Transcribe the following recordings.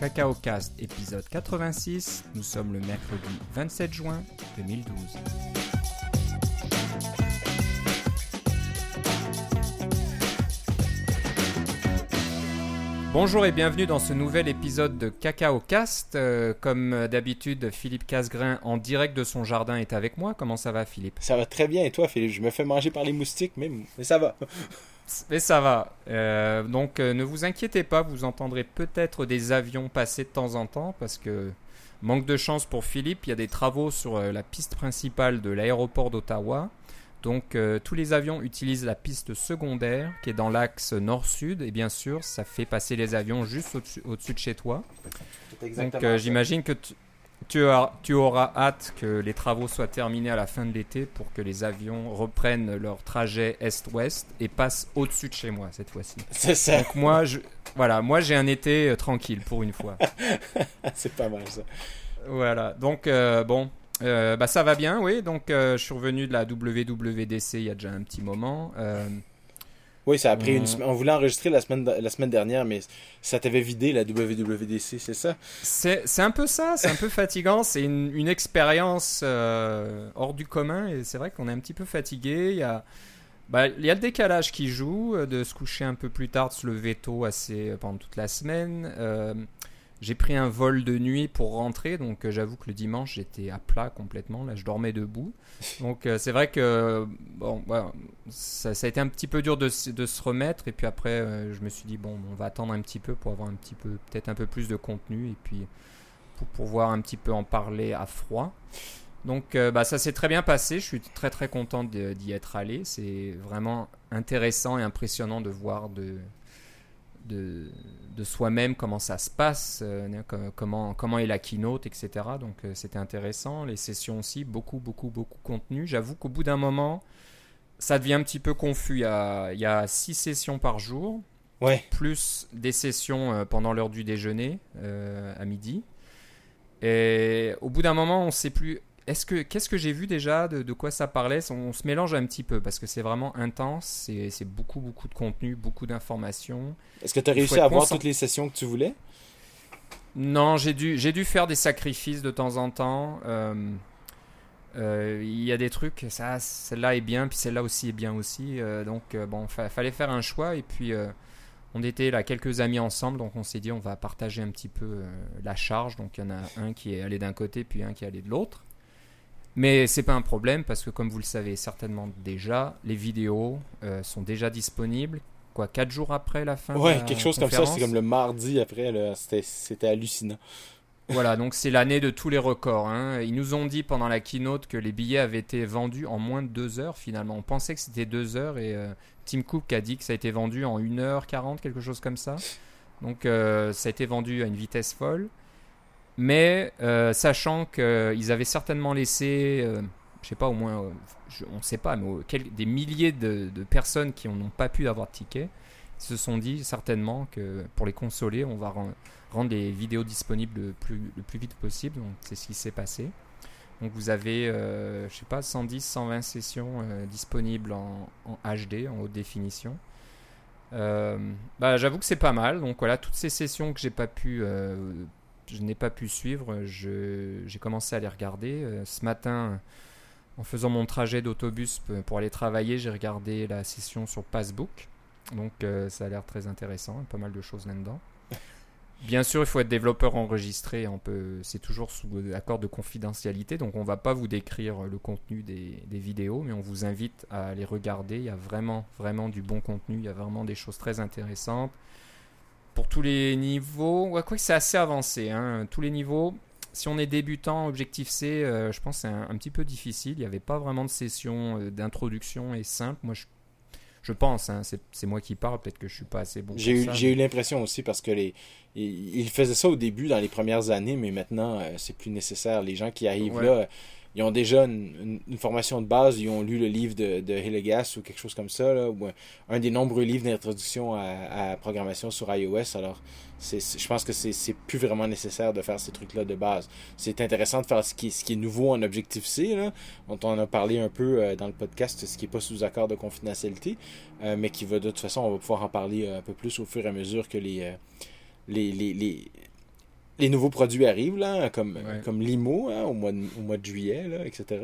Cacao Cast épisode 86. Nous sommes le mercredi 27 juin 2012. Bonjour et bienvenue dans ce nouvel épisode de Cacao Cast. Euh, comme d'habitude, Philippe Casgrain en direct de son jardin est avec moi. Comment ça va Philippe? Ça va très bien et toi Philippe? Je me fais manger par les moustiques mais, mais ça va. Mais ça va. Euh, donc euh, ne vous inquiétez pas, vous entendrez peut-être des avions passer de temps en temps parce que manque de chance pour Philippe, il y a des travaux sur euh, la piste principale de l'aéroport d'Ottawa. Donc tous les avions utilisent la piste secondaire qui est dans l'axe nord-sud et bien sûr ça fait passer les avions juste au-dessus de chez toi. Donc j'imagine que tu, tu, auras hâte que les travaux soient terminés à la fin de l'été pour que les avions reprennent leur trajet est-ouest et passent au-dessus de chez moi cette fois-ci. C'est ça. Donc moi, je, voilà, moi j'ai un été euh, tranquille pour une fois. C'est pas mal ça. Voilà. Donc euh, bon, euh, bah ça va bien, oui. Donc je suis revenu de la WWDC il y a déjà un petit moment. Oui, ça a pris une semaine. On voulait enregistrer la semaine, la semaine dernière, mais ça t'avait vidé la WWDC, c'est ça? C'est un peu ça, c'est un peu fatigant. C'est une, une, expérience euh, hors du commun et c'est vrai qu'on est un petit peu fatigué. Il y a. Bah, il y a le décalage qui joue, euh, de se coucher un peu plus tard, de se lever tôt assez euh, pendant toute la semaine. J'ai pris un vol de nuit pour rentrer, donc euh, j'avoue que le dimanche j'étais à plat complètement, là je dormais debout. Donc euh, c'est vrai que bon, ça, a été un petit peu dur de, de se remettre, et puis après euh, je me suis dit bon, on va attendre un petit peu pour avoir un petit peu, peut-être un peu plus de contenu, et puis pour pouvoir un petit peu en parler à froid. Donc bah, ça s'est très bien passé, je suis très très content d'y être allé, c'est vraiment intéressant et impressionnant de voir de de, de soi-même, comment ça se passe, euh, comment, comment est la keynote, etc. Donc euh, c'était intéressant. Les sessions aussi, beaucoup, beaucoup, beaucoup de contenu. J'avoue qu'au bout d'un moment, ça devient un petit peu confus. Il y a, il y a six sessions par jour, ouais. plus des sessions euh, pendant l'heure du déjeuner à midi. Et au bout d'un moment, on ne sait plus est-ce que qu'est-ce que j'ai vu déjà de, quoi ça parlait? On, se mélange un petit peu parce que c'est vraiment intense, c'est beaucoup beaucoup de contenu, beaucoup d'informations. Est-ce que tu as réussi à avoir toutes les sessions que tu voulais? Non, j'ai dû j'ai dû faire des sacrifices de temps en temps. Euh, euh, il y a des trucs, ça celle-là est bien, puis celle-là aussi est bien aussi. Euh, donc bon, fallait faire un choix et puis on était là quelques amis ensemble, donc on s'est dit on va partager un petit peu la charge. Donc il y en a un qui est allé d'un côté, puis un qui est allé de l'autre. Mais c'est pas un problème parce que comme vous le savez certainement déjà, les vidéos euh, sont déjà disponibles. Quoi, 4 jours après la fin Ouais, quelque chose comme ça, c'est comme le mardi après, c'était hallucinant. Voilà, donc c'est l'année de tous les records. Hein. Ils nous ont dit pendant la keynote que les billets avaient été vendus en moins de 2 heures finalement. On pensait que c'était 2 heures et euh, Tim Cook a dit que ça a été vendu en 1h40, quelque chose comme ça. Donc euh, ça a été vendu à une vitesse folle. Mais euh, sachant qu'ils avaient certainement laissé, euh, je sais pas, au moins, euh, on ne sait pas, mais des milliers de, personnes qui n'ont pas pu avoir de ticket, se sont dit certainement que pour les consoler, on va rendre les vidéos disponibles le plus, vite possible. Donc c'est ce qui s'est passé. Donc vous avez, je sais pas, 110, 120 sessions disponibles en, HD, en haute définition. bah, j'avoue que c'est pas mal. Donc voilà, toutes ces sessions que j'ai pas pu je n'ai pas pu suivre. J'ai commencé à les regarder. Euh, ce matin, en faisant mon trajet d'autobus pour aller travailler, j'ai regardé la session sur Passbook. Donc euh, ça a l'air très intéressant, pas mal de choses là-dedans. Bien sûr, il faut être développeur enregistré. C'est toujours sous accord de confidentialité, donc on va pas vous décrire le contenu des, des, vidéos, mais on vous invite à les regarder. Il y a vraiment, vraiment du bon contenu. Il y a vraiment des choses très intéressantes pour tous les niveaux. Ouais, quoi que c'est assez avancé. Hein. Tous les niveaux. Si on est débutant, objectif C, euh, je pense que c'est un, petit peu difficile. Il n'y avait pas vraiment de session euh, d'introduction et simple. Moi, je, je pense, hein, c'est moi qui parle, peut-être que je suis pas assez bon. J'ai eu, eu l'impression aussi parce que les, ils, faisaient ça au début, dans les premières années, mais maintenant, euh, c'est plus nécessaire. Les gens qui arrivent là ils ont déjà une, formation de base, ils ont lu le livre de, de ou quelque chose comme ça, là, ou un, des nombreux livres d'introduction à, la programmation sur iOS. Alors, je pense que c'est plus vraiment nécessaire de faire ces trucs-là de base. C'est intéressant de faire ce qui, ce qui est nouveau en Objective-C, dont on a parlé un peu euh, dans le podcast, ce qui n'est pas sous accord de confidentialité, euh, mais qui va de toute façon, on va pouvoir en parler euh, un peu plus au fur et à mesure que les, les, les les nouveaux produits arrivent, là, comme, comme Limo, hein, au, mois de, au mois de juillet, là, etc.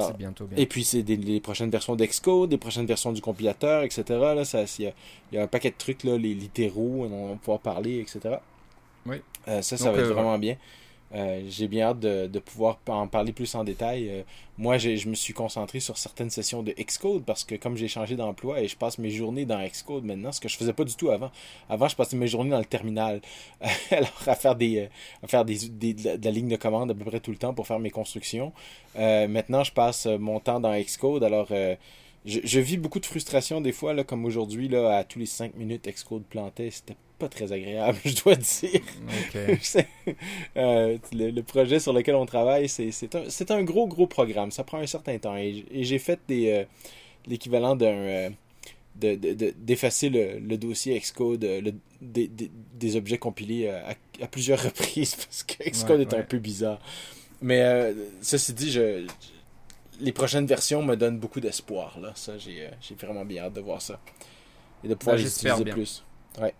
C'est bientôt, Et puis, c'est les prochaines versions d'Excode, des prochaines versions du compilateur, etc. Là, ça, il, y a, un paquet de trucs, là, les littéraux, on va pouvoir parler, etc. Oui. Euh, ça, ça va être vraiment bien. Euh, j'ai bien hâte de, pouvoir en parler plus en détail. Euh, moi, je me suis concentré sur certaines sessions de Xcode parce que comme j'ai changé d'emploi et je passe mes journées dans Xcode maintenant, ce que je faisais pas du tout avant. Avant, je passais mes journées dans le terminal, alors à faire des, euh, à faire des, de, la, ligne de commande à peu près tout le temps pour faire mes constructions. maintenant, je passe mon temps dans Xcode, alors je, vis beaucoup de frustration des fois, là, comme aujourd'hui, là, à tous les 5 minutes, Xcode plantait. C'était pas très agréable, je dois dire. Euh, le, projet sur lequel on travaille, c'est un, un, gros, gros programme. Ça prend un certain temps. Et, j'ai fait des euh, l'équivalent d'un. Euh, d'effacer de, le, dossier Xcode, le, des, des, objets compilés à, plusieurs reprises parce que Xcode est un peu bizarre. Mais ceci dit, je, les prochaines versions me donnent beaucoup d'espoir. Là. Ça, j'ai vraiment bien hâte de voir ça. Et de pouvoir ben, les utiliser plus. Ouais.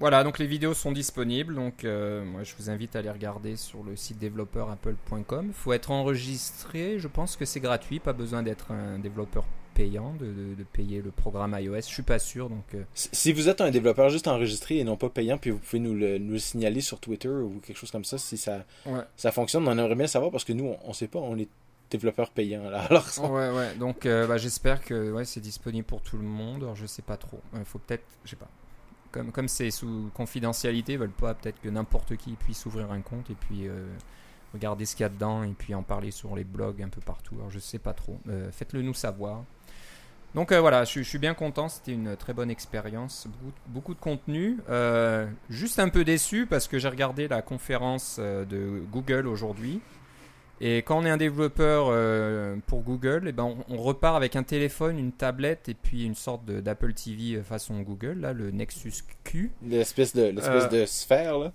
Voilà, donc les vidéos sont disponibles. Donc, euh, moi, je vous invite à les regarder sur le site développeurapple.com. Il faut être enregistré. Je pense que c'est gratuit. Pas besoin d'être un développeur payant, de, payer le programme iOS. Je suis pas sûr. Donc, euh. Si vous êtes un développeur juste enregistré et non pas payant, puis vous pouvez nous le, signaler sur Twitter ou quelque chose comme ça, si ça, ça fonctionne, on aimerait bien savoir parce que nous, on ne sait pas. On est développeur payant là. Alors, Ouais, ouais. Donc, euh, bah, j'espère que c'est disponible pour tout le monde. Alors, je sais pas trop. Il faut peut-être, je sais pas comme comme c'est sous confidentialité, ils veulent pas peut-être que n'importe qui puisse ouvrir un compte et puis euh, regarder ce qu'il y a dedans et puis en parler sur les blogs un peu partout. Alors je sais pas trop. Euh, faites-le nous savoir. Donc euh, voilà, je, suis bien content, c'était une très bonne expérience, beaucoup, de contenu. juste un peu déçu parce que j'ai regardé la conférence de Google aujourd'hui et quand on est un développeur euh, pour Google, et eh ben on, repart avec un téléphone, une tablette et puis une sorte d'Apple TV euh, façon Google, là, le Nexus Q. L'espèce de, l'espèce de sphère, là.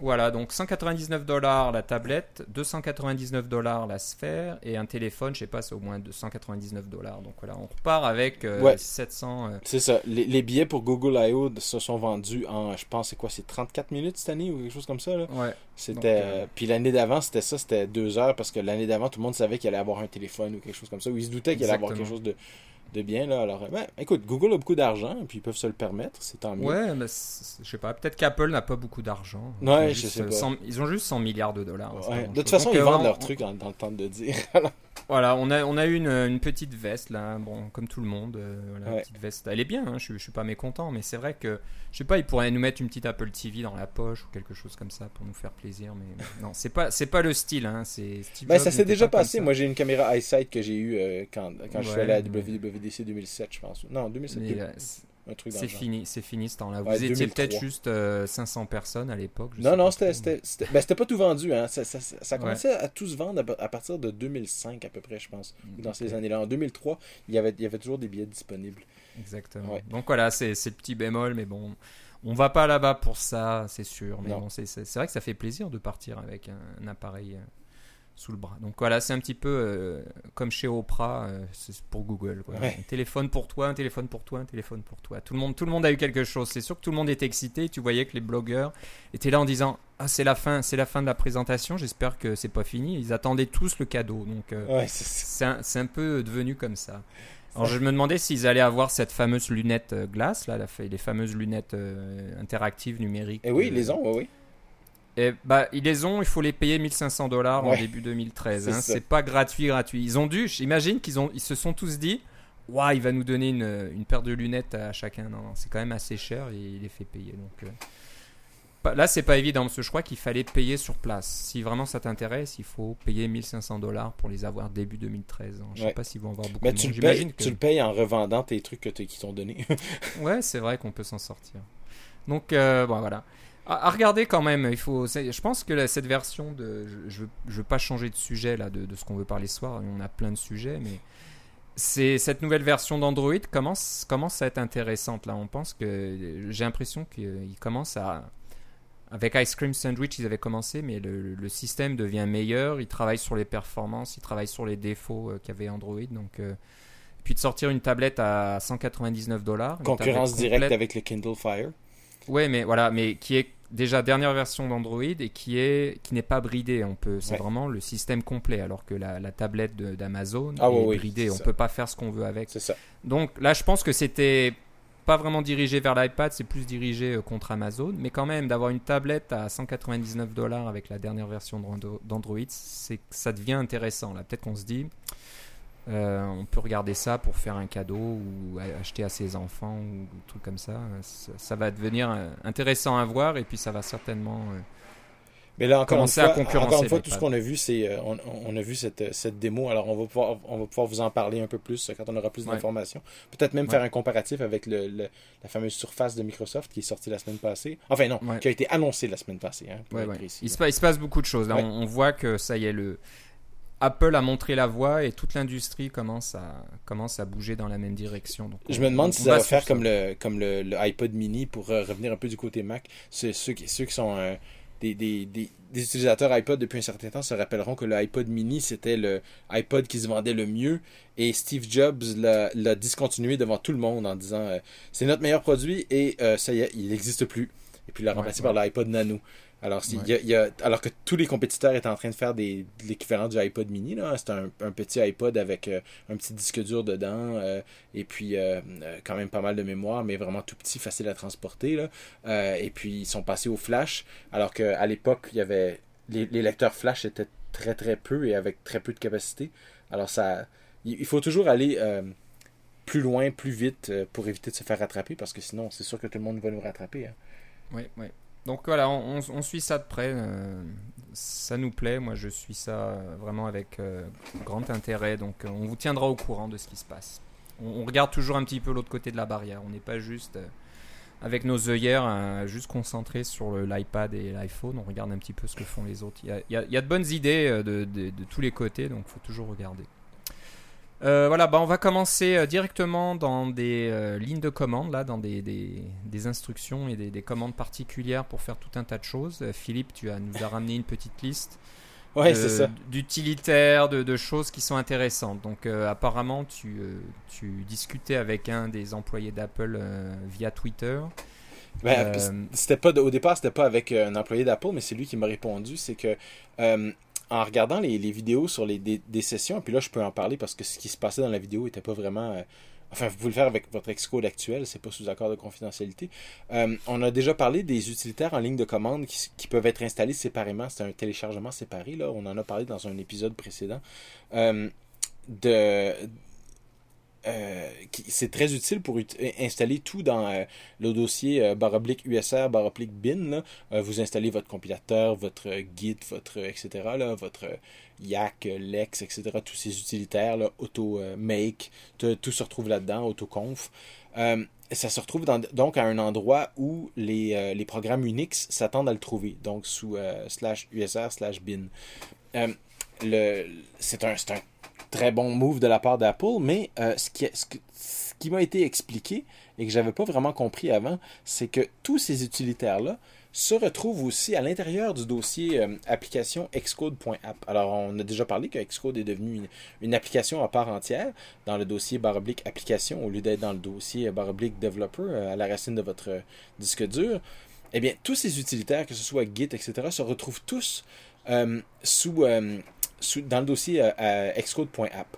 Voilà, donc 199 dollars la tablette, 299 dollars la sphère et un téléphone, je sais pas, c'est au moins 299 dollars. Donc voilà, on repart avec 700. Euh, euh, c'est ça. Les, billets pour Google I.O. se sont vendus en, je pense, c'est quoi, c'est 34 minutes cette année ou quelque chose comme ça. Là? Ouais. C'était. Euh, puis l'année d'avant, c'était ça, c'était deux heures parce que l'année d'avant, tout le monde savait qu'il allait avoir un téléphone ou quelque chose comme ça, ou il se doutait qu'il allait avoir quelque chose de de bien. Là. Alors, ben, écoute, Google a beaucoup d'argent, puis ils peuvent se le permettre, c'est tant mieux. Ouais, mais je sais pas, peut-être qu'Apple n'a pas beaucoup d'argent. Ouais, je sais pas. ils ont juste 100 milliards de dollars. De toute façon, ils vendent leurs trucs dans, le temps de dire. Voilà, on a, on a eu une, une, petite veste là, bon, comme tout le monde. Euh, voilà, petite veste. Elle est bien, hein, je, je suis pas mécontent, mais c'est vrai que, je sais pas, ils pourraient nous mettre une petite Apple TV dans la poche ou quelque chose comme ça pour nous faire plaisir, mais non, c'est pas, c'est pas le style, hein, c'est ben, ça s'est déjà passé. Moi, j'ai une caméra iSight que j'ai eu euh, quand, quand je suis allé à WWDC 2007, je pense. Non, 2007. C'est fini, c'est fini ce temps-là. Vous étiez peut-être juste 500 euh, personnes à l'époque. Non, non, c'était ben, pas tout vendu. Hein. Ça, ça, ça, commençait à tout se vendre à, partir de 2005 à peu près, je pense. Dans ces années-là. En 2003, il y, avait, il y avait toujours des billets disponibles. Exactement. Donc voilà, c'est le petit bémol, mais bon. On va pas là-bas pour ça, c'est sûr. Mais bon, c'est vrai que ça fait plaisir de partir avec un appareil euh, sous le bras. Donc voilà, c'est un petit peu euh, comme chez Oprah, euh, c'est pour Google. Un téléphone pour toi, un téléphone pour toi, un téléphone pour toi. Tout le monde, tout le monde a eu quelque chose. C'est sûr que tout le monde était excité. Tu voyais que les blogueurs étaient là en disant ah c'est la fin, c'est la fin de la présentation. J'espère que c'est pas fini. Ils attendaient tous le cadeau. Donc euh, c'est un, un, peu devenu comme ça. Alors je me demandais s'ils allaient avoir cette fameuse lunette glace là, les fameuses lunettes interactives numériques. Et eh oui, ils les ont, oui. Et bah, ils les ont, il faut les payer 1500 dollars en début 2013. Hein. C'est pas gratuit, gratuit. Ils ont dû, j'imagine qu'ils ont, ils se sont tous dit, waouh, il va nous donner une, une, paire de lunettes à chacun. Non, c'est quand même assez cher et il les fait payer. Donc euh, là, c'est pas évident parce que je crois qu'il fallait payer sur place. Si vraiment ça t'intéresse, il faut payer 1500 dollars pour les avoir début 2013. Hein. Je sais pas s'ils vont avoir beaucoup. Mais tu, le payes, tu le payes en revendant tes trucs que qu'ils t'ont donné. ouais, c'est vrai qu'on peut s'en sortir. Donc euh, bon, voilà. À, regarder quand même, il faut. Je pense que cette version de. Je, je, veux pas changer de sujet là, de, ce qu'on veut parler ce soir. On a plein de sujets, mais c'est cette nouvelle version d'Android commence commence à être intéressante là. On pense que j'ai l'impression qu'il commence à avec Ice Cream Sandwich, ils avaient commencé, mais le, système devient meilleur. Ils travaillent sur les performances, ils travaillent sur les défauts euh, qu'avait Android. Donc, euh, puis de sortir une tablette à 199 dollars. Concurrence directe avec le Kindle Fire. Ouais, mais voilà, mais qui est déjà dernière version d'Android et qui est qui n'est pas bridée. On peut, c'est vraiment le système complet, alors que la, tablette d'Amazon ah est bridée. on peut pas faire ce qu'on veut avec. Ça. Donc là, je pense que c'était pas vraiment dirigé vers l'iPad, c'est plus dirigé euh, contre Amazon. Mais quand même, d'avoir une tablette à 199 dollars avec la dernière version d'Android, c'est ça devient intéressant. Là, peut-être qu'on se dit, euh, on peut regarder ça pour faire un cadeau ou acheter à ses enfants ou trucs comme ça. ça. va devenir euh, intéressant à voir et puis ça va certainement mais là, encore une fois, encore une fois tout ce qu'on a vu, c'est euh, on, a vu cette, cette démo. Alors, on va, pouvoir, on va pouvoir vous en parler un peu plus quand on aura plus d'informations. Peut-être même faire un comparatif avec le, la fameuse surface de Microsoft qui est sortie la semaine passée. Enfin, non, qui a été annoncée la semaine passée. Hein, il, se passe, il, se passe, beaucoup de choses. Là, on, voit que ça y est, le. Apple a montré la voie et toute l'industrie commence à, commence à bouger dans la même direction. Donc je me demande si ça va faire comme, le, comme le, iPod mini pour euh, revenir un peu du côté Mac. Ceux, ceux, qui, ceux qui sont euh, des, des, des, utilisateurs iPod depuis un certain temps se rappelleront que le iPod mini, c'était le iPod qui se vendait le mieux. Et Steve Jobs l'a discontinué devant tout le monde en disant euh, c'est notre meilleur produit et ça y est, il n'existe plus. Et puis il l'a remplacé par l'iPod Nano. Alors, y a, alors que tous les compétiteurs étaient en train de faire des, l'équivalent du iPod mini, là. C'était un, petit iPod avec euh, un petit disque dur dedans euh, et puis euh, quand même pas mal de mémoire, mais vraiment tout petit, facile à transporter. Là. et puis ils sont passés au flash, alors qu'à l'époque, il y avait les, lecteurs flash étaient très très peu et avec très peu de capacité. Alors ça, il faut toujours aller plus loin, plus vite pour éviter de se faire rattraper parce que sinon, c'est sûr que tout le monde va nous rattraper. Hein. Oui, oui. Donc voilà, on, suit ça de près. Euh, ça nous plaît. Moi, je suis ça euh, vraiment avec euh, grand intérêt. Donc on vous tiendra au courant de ce qui se passe. On, regarde toujours un petit peu l'autre côté de la barrière. On n'est pas juste avec nos œillères, juste concentrés sur l'iPad et l'iPhone. On regarde un petit peu ce que font les autres. Il y a, de bonnes idées de, de tous les côtés, donc il faut toujours regarder. Euh, voilà, bah on va commencer euh, directement dans des euh, lignes de commande, là, dans des, des, instructions et des, commandes particulières pour faire tout un tas de choses. Philippe, tu as, nous as ramené une petite liste ouais, d'utilitaires, de, de, choses qui sont intéressantes. Donc apparemment, tu, tu discutais avec un des employés d'Apple via Twitter. Ben, c'était pas au départ, c'était pas avec un employé d'Apple, mais c'est lui qui m'a répondu. C'est que en regardant les, vidéos sur les des, sessions, et puis là je peux en parler parce que ce qui se passait dans la vidéo n'était pas vraiment. Euh, enfin, vous pouvez le faire avec votre Xcode actuel, c'est pas sous accord de confidentialité. Euh, on a déjà parlé des utilitaires en ligne de commande qui, peuvent être installés séparément. C'est un téléchargement séparé, là. On en a parlé dans un épisode précédent. Euh, de euh, c'est très utile pour installer tout dans euh, le dossier euh, baroblique USR baroblique bin. vous installez votre compilateur, votre Git, votre etc. Là, votre Yak, Lex, etc. Tous ces utilitaires, là, AutoMake, tout se retrouve là-dedans, AutoConf. ça se retrouve donc à un endroit où les, les programmes Unix s'attendent à le trouver, donc sous slash USR slash bin. c'est un, un très bon move de la part d'Apple, mais euh, ce qui, m'a été expliqué et que j'avais pas vraiment compris avant, c'est que tous ces utilitaires-là se retrouvent aussi à l'intérieur du dossier euh, application Xcode.app. Alors, on a déjà parlé que Xcode est devenu une, application à part entière dans le dossier baroblique application au lieu d'être dans le dossier baroblique developer euh, à la racine de votre disque dur. Eh bien, tous ces utilitaires, que ce soit Git, etc., se retrouvent tous sous dans le dossier euh, xcode.app.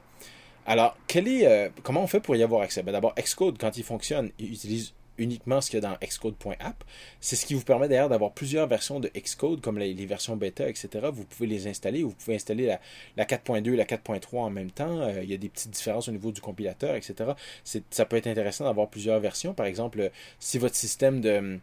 Alors, euh, comment on fait pour y avoir accès? Ben, D'abord, Xcode, quand il fonctionne, il utilise uniquement ce qu'il y a dans xcode.app. C'est ce qui vous permet d'ailleurs d'avoir plusieurs versions de Xcode, comme les, versions bêta, etc. Vous pouvez les installer, vous pouvez installer la, la 4.2 et la 4.3 en même temps. Euh, il y a des petites différences au niveau du compilateur, etc. Ça peut être intéressant d'avoir plusieurs versions. Par exemple, si votre système de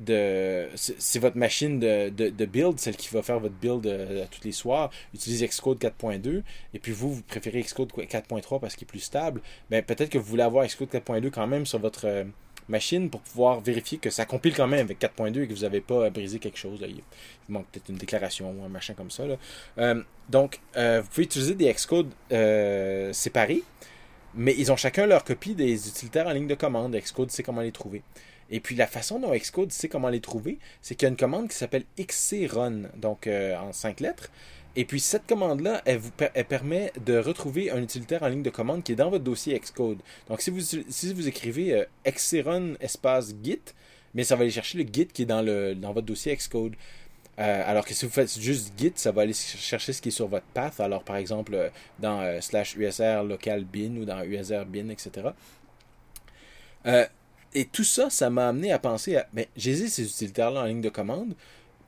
de c'est votre machine de, build, celle qui va faire votre build euh, tous les soirs, utilise Xcode 4.2, et puis vous, vous préférez Xcode 4.3 parce qu'il est plus stable, ben, peut-être que vous voulez avoir Xcode 4.2 quand même sur votre euh, machine pour pouvoir vérifier que ça compile quand même avec 4.2 et que vous n'avez pas brisé quelque chose. Il, manque peut-être une déclaration ou un machin comme ça. Euh, donc, vous pouvez utiliser des Xcode séparés, mais ils ont chacun leur copie des utilitaires en ligne de commande. Xcode sait comment les trouver. Et puis la façon dont Xcode sait comment les trouver, c'est qu'il y a une commande qui s'appelle xcrun, donc euh, en cinq lettres. Et puis cette commande-là, elle, vous, permet de retrouver un utilitaire en ligne de commande qui est dans votre dossier Xcode. Donc si vous, si vous écrivez euh, xcrun espace git, mais ça va aller chercher le Git qui est dans, le, dans votre dossier Xcode. Euh, alors que si vous faites juste Git, ça va aller chercher ce qui est sur votre path. Alors, par exemple, euh, dans euh, slash usr local bin ou dans usr bin, etc. et tout ça, ça m'a amené à penser à. Mais j'ai ces utilitaires-là en ligne de commande.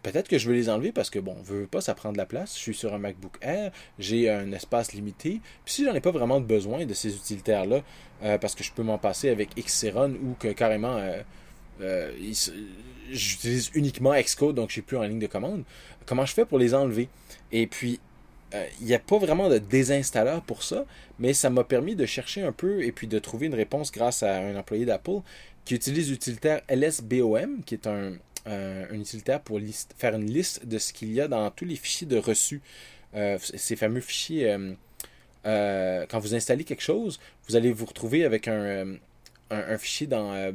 Peut-être que je veux les enlever parce que, bon, je veux pas, ça prend de la place. Je suis sur un MacBook Air, j'ai un espace limité. Puis si j'en ai pas vraiment besoin de ces utilitaires-là, parce que je peux m'en passer avec Xeron ou que carrément euh, j'utilise uniquement Xcode, donc je suis plus en ligne de commande. Comment je fais pour les enlever? Et puis, euh, il n'y a pas vraiment de désinstalleur pour ça, mais ça m'a permis de chercher un peu et puis de trouver une réponse grâce à un employé d'Apple qui utilise l'utilitaire LSBOM, qui est un, utilitaire pour faire une liste de ce qu'il y a dans tous les fichiers de reçu. Euh, ces fameux fichiers, quand vous installez quelque chose, vous allez vous retrouver avec un, un, fichier dans euh,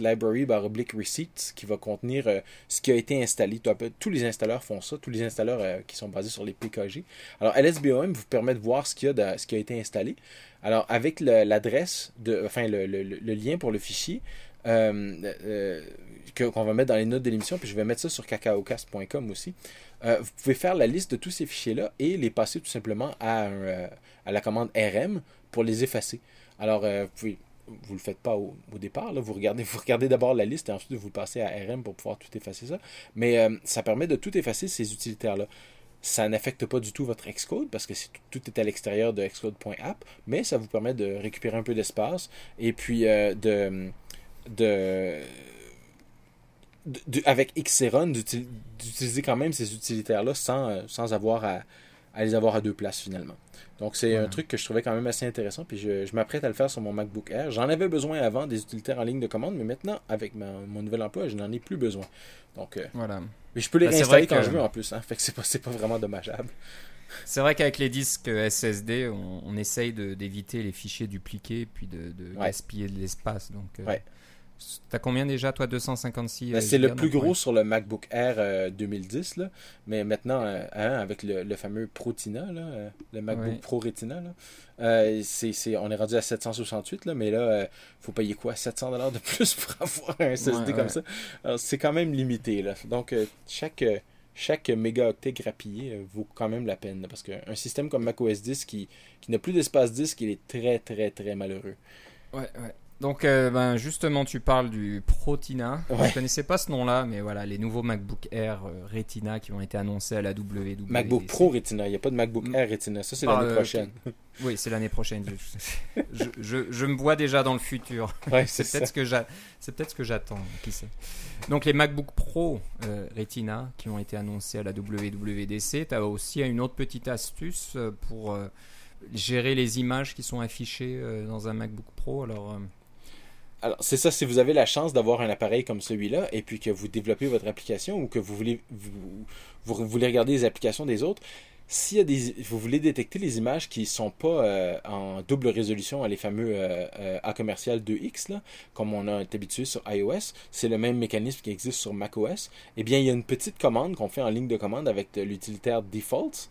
library, baroblique receipts, qui va contenir euh, ce qui a été installé. Tous les installeurs font ça, tous les installeurs euh, qui sont basés sur les PKG. Alors, LSBOM vous permet de voir ce, qu'il y a ce qui a été installé. Alors, avec l'adresse, enfin, le, lien pour le fichier, qu'on va mettre dans les notes de l'émission, puis je vais mettre ça sur cacaocast.com aussi. vous pouvez faire la liste de tous ces fichiers-là et les passer tout simplement à, à la commande RM pour les effacer. Alors, vous pouvez vous le faites pas au, départ. Là. Vous regardez, vous regardez d'abord la liste et ensuite vous passez à RM pour pouvoir tout effacer ça. Mais euh, ça permet de tout effacer ces utilitaires-là. Ça n'affecte pas du tout votre Xcode parce que tout est à l'extérieur de xcode.app, mais ça vous permet de récupérer un peu d'espace et puis euh, de, de, avec Xeron d'utiliser quand même ces utilitaires-là sans, euh, sans avoir à, à les avoir à deux places finalement. Donc c'est un truc que je trouvais quand même assez intéressant, puis je, m'apprête à le faire sur mon MacBook Air. J'en avais besoin avant des utilitaires en ligne de commande, mais maintenant, avec mon nouvel emploi, je n'en ai plus besoin. Donc, euh, voilà. Mais je peux les bah, réinstaller quand je veux en plus, hein, fait que c'est pas, pas vraiment dommageable. C'est vrai qu'avec les disques SSD, on, essaye d'éviter les fichiers dupliqués puis de, de gaspiller de l'espace. Donc, euh, ouais. T'as combien déjà, toi 256 ben, C'est le plus gros sur le MacBook Air 2010, euh, là. mais maintenant, euh, hein, avec le, fameux Protina, là, euh, le MacBook Pro Retina, là, c'est, on est rendu à 768, là, mais là, il faut payer quoi? 700 dollars de plus pour avoir un SSD comme ça? c'est quand même limité. Là. Donc, chaque, chaque mégaoctet grappillé vaut quand même la peine, parce qu'un système comme macOS 10 qui, qui n'a plus d'espace disque, il est très, très, très malheureux. Ouais, ouais. Donc, euh, ben, justement, tu parles du Protina. Je ne connaissais pas ce nom-là, mais voilà, les nouveaux MacBook Air euh, Retina qui ont été annoncés à la WWDC. MacBook Pro Retina, il n'y a pas de MacBook Air Retina. Ça, c'est l'année ah, prochaine. Oui, c'est l'année prochaine. je, me vois déjà dans le futur. c'est peut-être ce que j'attends, qui sait. Donc, les MacBook Pro euh, Retina qui ont été annoncés à la WWDC, tu as aussi une autre petite astuce pour gérer les images qui sont affichées dans un MacBook Pro. Alors alors, c'est ça, si vous avez la chance d'avoir un appareil comme celui-là et puis que vous développez votre application ou que vous voulez, vous, regarder les applications des autres, si vous voulez détecter les images qui ne sont pas euh, en double résolution, les fameux euh, euh, A commercial 2X, là, comme on a été habitué sur iOS, c'est le même mécanisme qui existe sur macOS, eh bien, il y a une petite commande qu'on fait en ligne de commande avec l'utilitaire Defaults.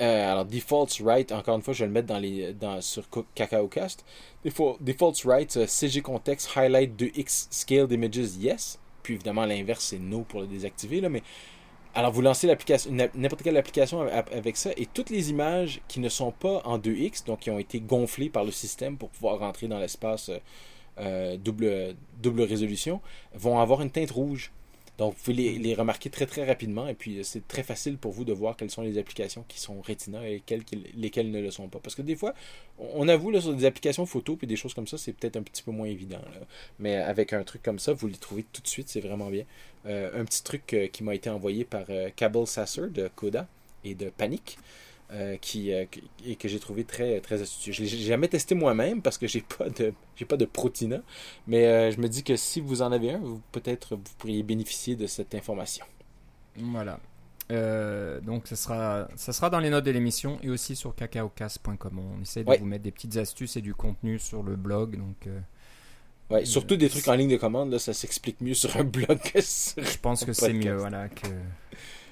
Alors, Defaults Right, encore une fois, je vais le mettre dans les, dans, sur CacaoCast. Defaults right, euh, CG context, highlight 2x, scaled images, yes. Puis évidemment, l'inverse, c'est no pour le désactiver. Là, mais alors, vous lancez n'importe quelle application avec ça, et toutes les images qui ne sont pas en 2x, donc qui ont été gonflées par le système pour pouvoir rentrer dans l'espace euh, euh, double, double résolution, vont avoir une teinte rouge. Donc, vous pouvez les, remarquer très très rapidement et puis c'est très facile pour vous de voir quelles sont les applications qui sont Retina et lesquelles ne le sont pas. Parce que des fois, on avoue là, sur des applications photo et des choses comme ça, c'est peut-être un petit peu moins évident. Mais avec un truc comme ça, vous les trouvez tout de suite, c'est vraiment bien. Euh, un petit truc euh, qui m'a été envoyé par euh, Cable Sasser de Coda et de Panic. Euh, qui, euh, et que j'ai trouvé très, très astucieux. Je l'ai jamais testé moi-même parce que j'ai pas de j'ai pas de Protina, mais euh, je me dis que si vous en avez un, peut-être vous pourriez bénéficier de cette information. Voilà. donc ça sera, ça sera dans les notes de l'émission et aussi sur cacaocast.com. On essaie de vous mettre des petites astuces et du contenu sur le blog. Donc, ouais, surtout des trucs en ligne de commande, là, ça s'explique mieux sur un blog que sur Je pense que c'est mieux voilà, que,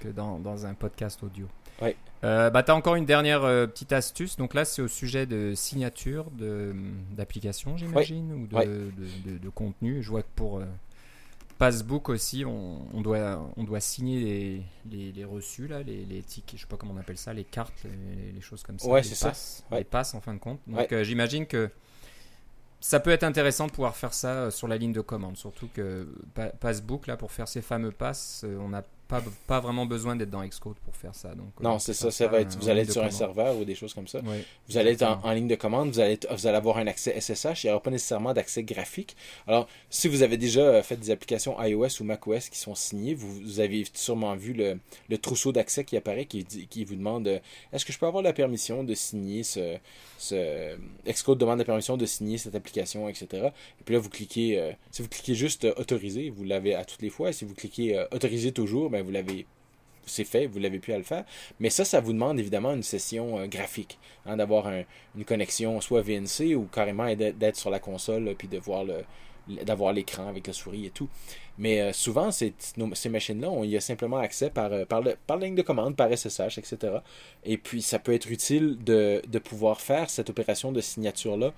que dans, dans un podcast audio. Euh, bah, tu as encore une dernière euh, petite astuce. Donc là, c'est au sujet de signature d'application, j'imagine, ou de, de, contenu. Je vois que pour, euh, Passbook aussi, on, doit, on doit signer les, les, reçus, là, les, les tickets, je sais pas comment on appelle ça, les cartes, les, choses comme ça. Ouais, c'est ça. Les passes en fin de compte. Donc j'imagine que ça peut être intéressant de pouvoir faire ça sur la ligne de commande, surtout que Passbook, là, pour faire ces fameux passes, on n'a pas, pas vraiment besoin d'être dans Xcode pour faire ça. Donc, non, c'est ça. ça va être, vous allez être sur un serveur ou des choses comme ça. vous allez être en, ligne de commande, vous allez, vous allez avoir un accès SSH. Il n'y aura pas nécessairement d'accès graphique. Alors, si vous avez déjà euh, fait des applications iOS ou macOS qui sont signées, vous, avez sûrement vu le, le trousseau d'accès qui apparaît qui, qui vous demande euh, est-ce que je peux avoir la permission de signer ce, ce. Xcode demande la permission de signer cette application, etc. Et puis là, vous cliquez. Euh, si vous cliquez juste autoriser, vous l'avez à toutes les fois. Et si vous cliquez autoriser toujours, ben, vous l'avez c'est fait, vous l'avez pu à le faire. Mais ça, ça vous demande évidemment une session euh, graphique, hein, d'avoir une connexion soit VNC ou carrément d'être sur la console puis de voir d'avoir l'écran avec la souris et tout. Mais euh, souvent, ces, machines-là, on y a simplement accès par, euh, ligne de commande, par SSH, etc. Et puis, ça peut être utile de, pouvoir faire cette opération de signature-là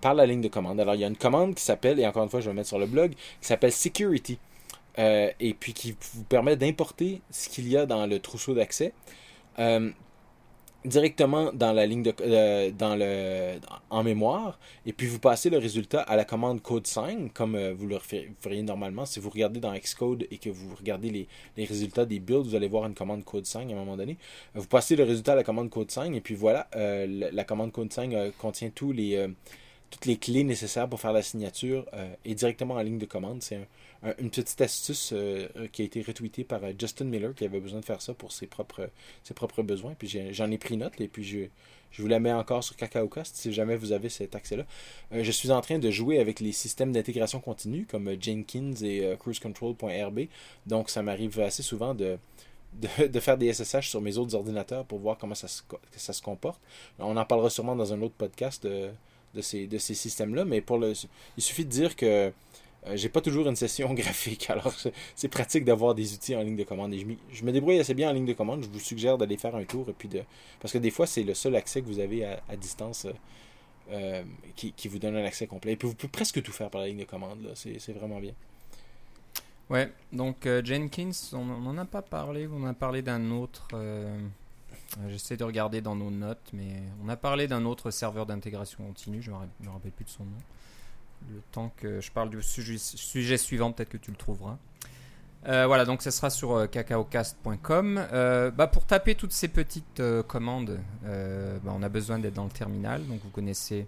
par la ligne de commande. Alors, il y a une commande qui s'appelle, et encore une fois, je vais mettre sur le blog, qui s'appelle Security. Euh, et puis qui vous permet d'importer ce qu'il y a dans le trousseau d'accès euh, directement dans la ligne de euh, dans le en mémoire. Et puis vous passez le résultat à la commande code sign comme vous le feriez normalement. Si vous regardez dans Xcode et que vous regardez les, les, résultats des builds vous allez voir une commande code sign à un moment donné. Vous passez le résultat à la commande code sign et puis voilà la, commande code sign contient tous les toutes les clés nécessaires pour faire la signature et directement en ligne de commande une petite astuce euh, euh, qui a été retweetée par euh, Justin Miller qui avait besoin de faire ça pour ses propres, ses propres besoins. Puis j'en ai, pris note et puis je, je vous la mets encore sur KakaoCast si jamais vous avez cet accès-là. je suis en train de jouer avec les systèmes d'intégration continue comme Jenkins et cruisecontrol.rb. Donc ça m'arrive assez souvent de, de, faire des SSH sur mes autres ordinateurs pour voir comment ça se, ça se comporte. On en parlera sûrement dans un autre podcast de, de ces, de ces systèmes-là, mais pour le, il suffit de dire que euh, j'ai pas toujours une session graphique, alors c'est pratique d'avoir des outils en ligne de commande. Et je, me débrouille assez bien en ligne de commande. Je vous suggère d'aller faire un tour et puis de parce que des fois c'est le seul accès que vous avez à, distance euh, euh, qui, vous donne un accès complet. Et puis vous pouvez presque tout faire par la ligne de commande. C'est vraiment bien. Ouais, donc Jenkins, on n'en a pas parlé. On a parlé d'un autre. J'essaie de regarder dans nos notes, mais on a parlé d'un autre serveur d'intégration continue. Je ne me rappelle plus de son nom le temps que je parle du sujet, suivant, peut-être que tu le trouveras. Euh, voilà, donc ce sera sur euh, cacaocast.com. Euh, bah, pour taper toutes ces petites commandes, bah, on a besoin d'être dans le terminal. Donc vous connaissez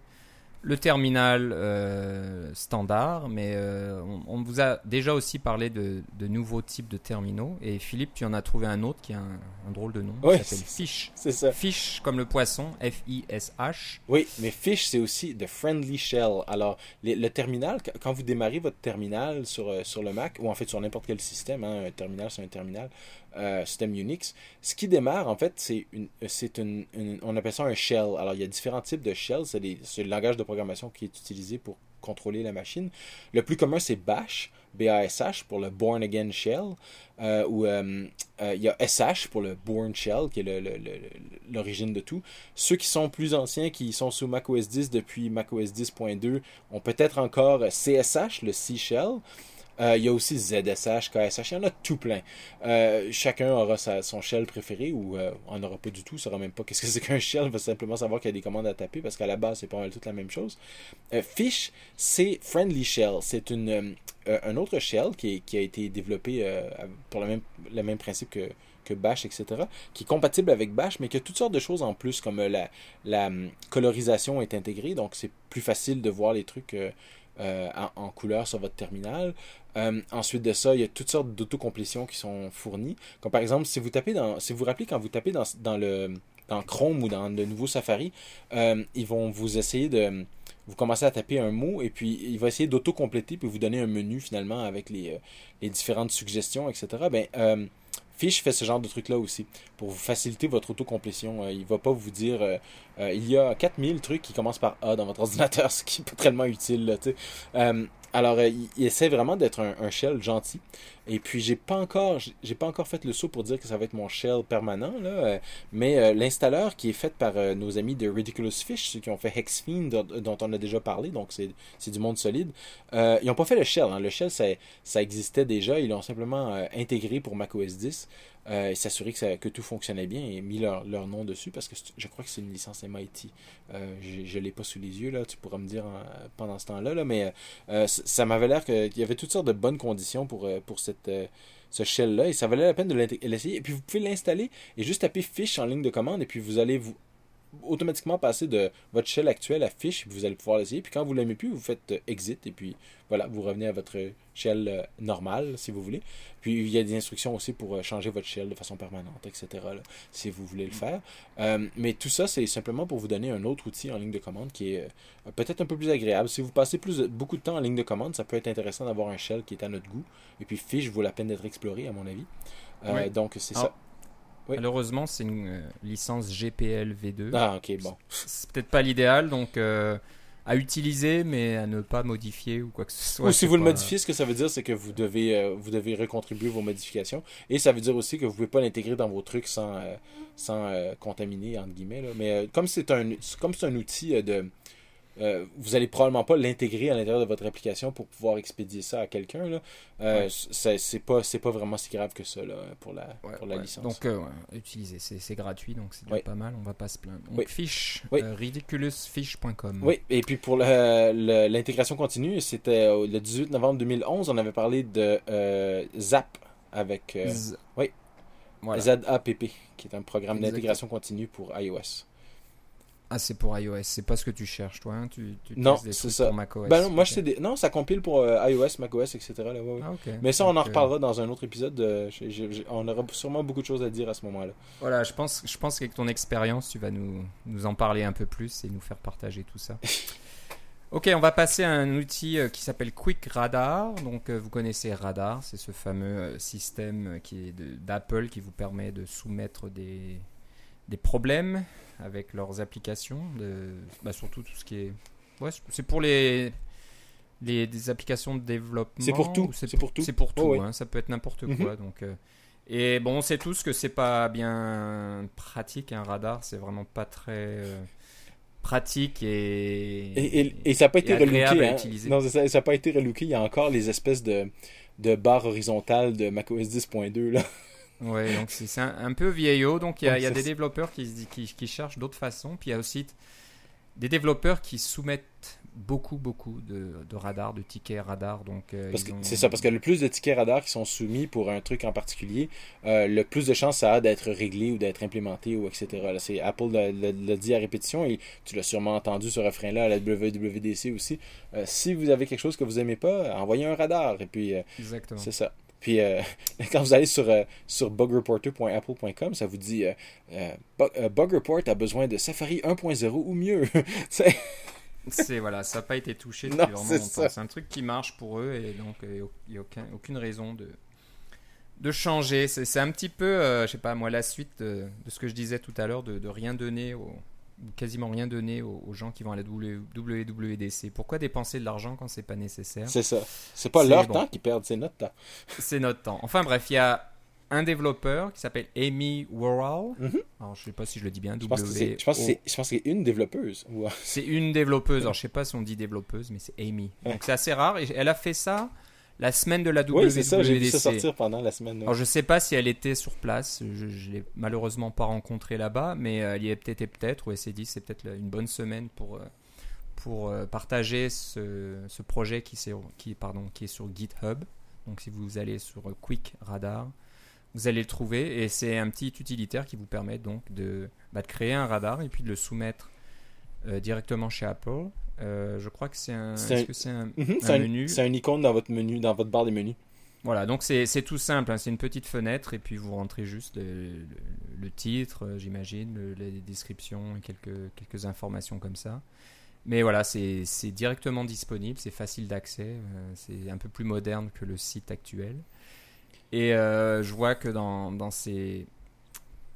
le terminal euh, standard, mais euh, on, vous a déjà aussi parlé de, nouveaux types de terminaux. Et Philippe, tu en as trouvé un autre qui a un, drôle de nom. Oui, s'appelle Fish. C'est ça. Fish comme le poisson, F-I-S-H. Oui, mais Fish, c'est aussi The Friendly Shell. Alors, le terminal, quand vous démarrez votre terminal sur, euh, sur le Mac, ou en fait sur n'importe quel système, hein, un terminal, c'est un terminal, euh, système Unix. Ce qui démarre, en fait, c'est une, c'est une, on appelle ça un shell. Alors, il y a différents types de shells. C'est, le langage de programmation qui est utilisé pour contrôler la machine. Le plus commun, c'est Bash, B-A-S-H, pour le Born Again Shell. Euh, ou euh, il y a SH pour le Born Shell, qui est l'origine de tout. Ceux qui sont plus anciens, qui sont sous macOS 10 depuis macOS 10.2, ont peut-être encore CSH, le C Shell. Euh, il y a aussi ZSH, KSH, il y en a tout plein. Euh, chacun aura son shell préféré ou euh, on n'aura pas du tout, ne saura même pas qu'est-ce que c'est qu'un shell, on va simplement savoir qu'il y a des commandes à taper parce qu'à la base, c'est pas mal toute la même chose. Fish, c'est Friendly Shell. C'est une, un autre shell qui, a été développé pour le même, le même principe que, que Bash, etc., qui est compatible avec Bash, mais qui a toutes sortes de choses en plus, comme la, la hum, colorisation est intégrée, donc c'est plus facile de voir les trucs en, en, couleur sur votre terminal. Euh, ensuite de ça, il y a toutes sortes d'autocomplétions qui sont fournies. Comme par exemple, si vous tapez dans, si vous rappelez quand vous tapez dans, dans le dans Chrome ou dans le nouveau Safari, euh, ils vont vous essayer de vous commencez à taper un mot et puis il va essayer d'auto-compléter puis vous donner un menu finalement avec les, euh, les différentes suggestions, etc. Ben, Fish fait ce genre de truc là aussi pour vous faciliter votre autocomplétion. il va pas vous dire il y a 4000 trucs qui commencent par A dans votre ordinateur, ce qui est pas tellement utile. Là, alors, euh, il, essaie vraiment d'être un, shell gentil. Et puis, j'ai pas encore, pas encore fait le saut pour dire que ça va être mon shell permanent, là. Euh, mais euh, l'installeur qui est fait par nos amis de Ridiculous Fish, ceux qui ont fait Hexfiend, dont, on a déjà parlé, donc c'est du monde solide, ils n'ont pas fait le shell. Hein. Le shell, ça, ça existait déjà. Ils l'ont simplement intégré pour macOS 10 euh, et s'assurer que, tout fonctionnait bien et mis leur, leur nom dessus parce que je crois que c'est une licence MIT. Euh, je ne l'ai pas sous les yeux, là, tu pourras me dire pendant ce temps-là, là, mais euh, ça m'avait l'air qu'il y avait toutes sortes de bonnes conditions pour, pour cette, ce shell-là et ça valait la peine de l'essayer. Et puis vous pouvez l'installer et juste taper fiche en ligne de commande et puis vous allez vous automatiquement passer de votre shell actuel à fiche, vous allez pouvoir l'essayer. Puis quand vous l'aimez plus, vous faites euh, exit et puis voilà, vous revenez à votre shell euh, normal si vous voulez. Puis il y a des instructions aussi pour euh, changer votre shell de façon permanente, etc. si vous voulez le faire. mais tout ça, c'est simplement pour vous donner un autre outil en ligne de commande qui est peut-être un peu plus agréable. Si vous passez plus beaucoup de temps en ligne de commande, ça peut être intéressant d'avoir un shell qui est à notre goût. Et puis fiche vaut la peine d'être exploré à mon avis. Donc c'est ça. Malheureusement, c'est une euh, licence GPL V2. Ah, ok, bon. C'est peut-être pas l'idéal, donc euh, à utiliser, mais à ne pas modifier ou quoi que ce soit. Ou si vous le modifiez, ce que ça veut dire, c'est que vous devez, euh, vous devez recontribuer vos modifications. Et ça veut dire aussi que vous pouvez pas l'intégrer dans vos trucs sans, sans contaminer, entre guillemets. Mais comme c'est un, comme c'est un outil de euh, vous allez probablement pas l'intégrer à l'intérieur de votre application pour pouvoir expédier ça à quelqu'un. Là. Euh, c'est pas c'est pas vraiment si grave que ça là, pour la, pour la licence. Donc euh, utiliser, c'est gratuit, donc c'est pas mal, on va pas se plaindre. Donc fiche, euh, ridiculousfish.com. Oui, et puis pour l'intégration continue, c'était le 18 novembre 2011, on avait parlé de Zap avec oui, ZAPP, qui est un programme d'intégration continue pour iOS. Ah, c'est pour iOS. C'est pas ce que tu cherches, toi. Hein? Tu, tu non, c'est ça. Pour macOS. Ben non, moi, je des... Non, ça compile pour euh, iOS, macOS, etc. Là, ah, Mais ça, on en reparlera dans un autre épisode. on aura sûrement beaucoup de choses à dire à ce moment-là. Voilà, je pense, je pense qu'avec ton expérience, tu vas nous, nous en parler un peu plus et nous faire partager tout ça. ok, on va passer à un outil euh, qui s'appelle Quick Radar. Donc, euh, vous connaissez Radar, c'est ce fameux système qui est d'Apple qui vous permet de soumettre des, des problèmes avec leurs applications, de, bah, surtout tout ce qui est. Ouais, c'est pour les, les des applications de développement. C'est pour tout. C'est pour tout. C'est pour tout. Hein, ça peut être n'importe mhm. quoi. Donc, euh, et bon, on sait tous que c'est pas bien pratique un radar. C'est vraiment pas très. Euh, pratique et, et, et, ça n'a pas été relooké. Hein. Non, ça pas été relooké. Il y a encore les espèces de, de barres horizontales de macOS 10.2 là. Ouais, donc c'est un, peu vieillot. Donc il y a, y a des développeurs qui, qui, qui cherchent d'autres façons. Puis il y a aussi des développeurs qui soumettent beaucoup, beaucoup de, de radars, de tickets radars. Donc, euh, C'est ça, parce que le plus de tickets radars qui sont soumis pour un truc en particulier, euh, le plus de chances ça a d'être réglé ou d'être implémenté ou etc. C'est Apple l'a dit à répétition et tu l'as sûrement entendu ce refrain-là à la WWDC aussi. Euh, si vous avez quelque chose que vous aimez pas, envoyez un radar et puis c'est ça. Puis euh, quand vous allez sur, euh, sur bugreporter.apple.com, ça vous dit euh, Bug Report a besoin de Safari 1.0 ou mieux. c'est voilà, ça n'a pas été touché C'est un truc qui marche pour eux et donc il n'y a aucun, aucune raison de, de changer. C'est un petit peu, je sais pas moi, la suite de, ce que je disais tout à l'heure, de, de, rien donner aux, quasiment rien donner aux, gens qui vont à la WWDC. Pourquoi dépenser de l'argent quand c'est pas nécessaire C'est ça. C'est pas leur temps qu'ils perdent, c'est notre temps. c'est notre temps. Enfin bref, il y a un développeur qui s'appelle Amy Worrell. Mm Alors, je sais pas si je le dis bien. Je pense que c'est une développeuse. c'est une développeuse. Alors, je sais pas si on dit développeuse, mais c'est Amy. Donc, c'est assez rare. Et elle a fait ça la semaine de la WWDC. Oui, c'est ça, j'ai vu ça sortir pendant la semaine. Alors, je sais pas si elle était sur place, je, ne l'ai malheureusement pas rencontrée là-bas, mais euh, elle y est peut-être peut-être, ou elle s'est dit c'est peut-être une bonne semaine pour, euh, pour euh, partager ce, ce projet qui, qui, pardon, qui est sur GitHub. Donc si vous allez sur Quick Radar, vous allez le trouver, et c'est un petit utilitaire qui vous permet donc de, bah, de créer un radar et puis de le soumettre directement chez Apple euh, je crois que c'est un, un, mhm, menu? C'est un icône dans votre menu, dans votre barre des menus. Voilà, donc c'est tout simple. Hein. c'est une petite fenêtre et puis vous rentrez juste le, titre, euh, j'imagine, les descriptions et quelques, quelques informations comme ça. Mais voilà, c'est directement disponible, c'est facile d'accès, euh, c'est un peu plus moderne que le site actuel. Et je vois que dans, dans ces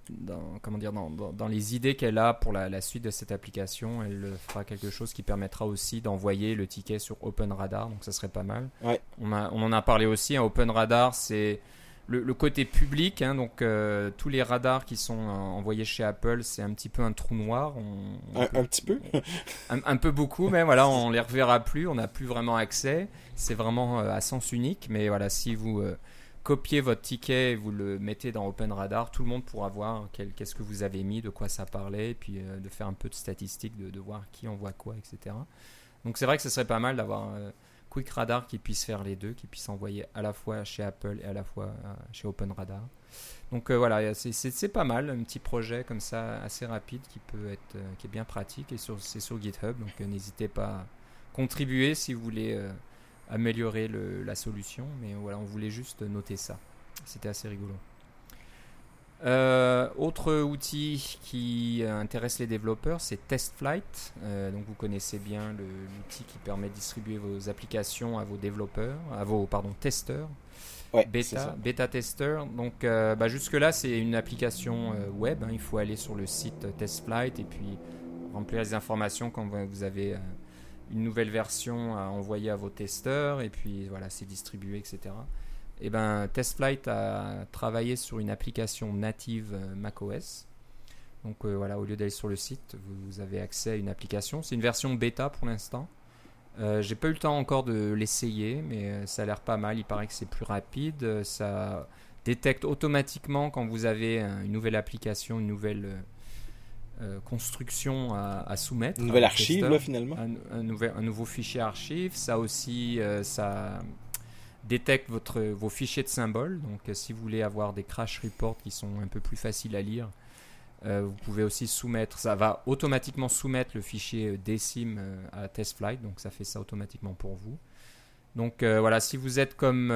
dans, comment dire, dans, dans, les idées qu'elle a pour la, la, suite de cette application, elle fera quelque chose qui permettra aussi d'envoyer le ticket sur Open Radar, donc ça serait pas mal. Ouais. On, a, on en a parlé aussi, hein, Open Radar, c'est le, côté public, hein, donc euh, tous les radars qui sont euh, envoyés chez Apple, c'est un petit peu un trou noir. un, petit peu un, peu beaucoup, mais voilà, on les reverra plus, on n'a plus vraiment accès. C'est vraiment à sens unique, mais voilà, si vous copiez votre ticket et vous le mettez dans Open Radar, tout le monde pourra voir qu'est-ce que vous avez mis, de quoi ça parlait, et puis euh, de faire un peu de statistiques, de, voir qui envoie quoi, etc. Donc c'est vrai que ce serait pas mal d'avoir un Quick Radar qui puisse faire les deux, qui puisse envoyer à la fois chez Apple et à la fois euh, chez Open Radar. Donc euh, voilà, c'est pas mal, un petit projet comme ça assez rapide qui peut être, qui est bien pratique et c'est sur GitHub, donc n'hésitez pas à contribuer si vous voulez améliorer la solution, mais voilà, on voulait juste noter ça. C'était assez rigolo. Euh, autre outil qui intéresse les développeurs, c'est TestFlight. Euh, donc vous connaissez bien l'outil qui permet de distribuer vos applications à vos développeurs, à vos pardon testeurs. bêta, bêta tester. Donc euh, bah, jusque là c'est une application web. Hein. Il faut aller sur le site TestFlight et puis remplir les informations quand vous avez une nouvelle version à envoyer à vos testeurs et puis voilà, c'est distribué, etc. Et eh ben TestFlight a travaillé sur une application native euh, macOS. Donc euh, voilà, au lieu d'aller sur le site, vous avez accès à une application. C'est une version bêta pour l'instant. Euh, j'ai pas eu le temps encore de l'essayer, mais ça a l'air pas mal. Il paraît que c'est plus rapide. Ça détecte automatiquement quand vous avez une nouvelle application, une nouvelle construction à, soumettre. Une nouvelle archive, finalement. Un, nouvel, un, nouveau fichier archive. Ça aussi, euh, ça détecte votre, vos fichiers de symboles. Donc, euh, si vous voulez avoir des crash reports qui sont un peu plus faciles à lire, vous pouvez aussi soumettre. Ça va automatiquement soumettre le fichier DSIM à TestFlight. Donc, ça fait ça automatiquement pour vous. Donc voilà, si vous êtes comme,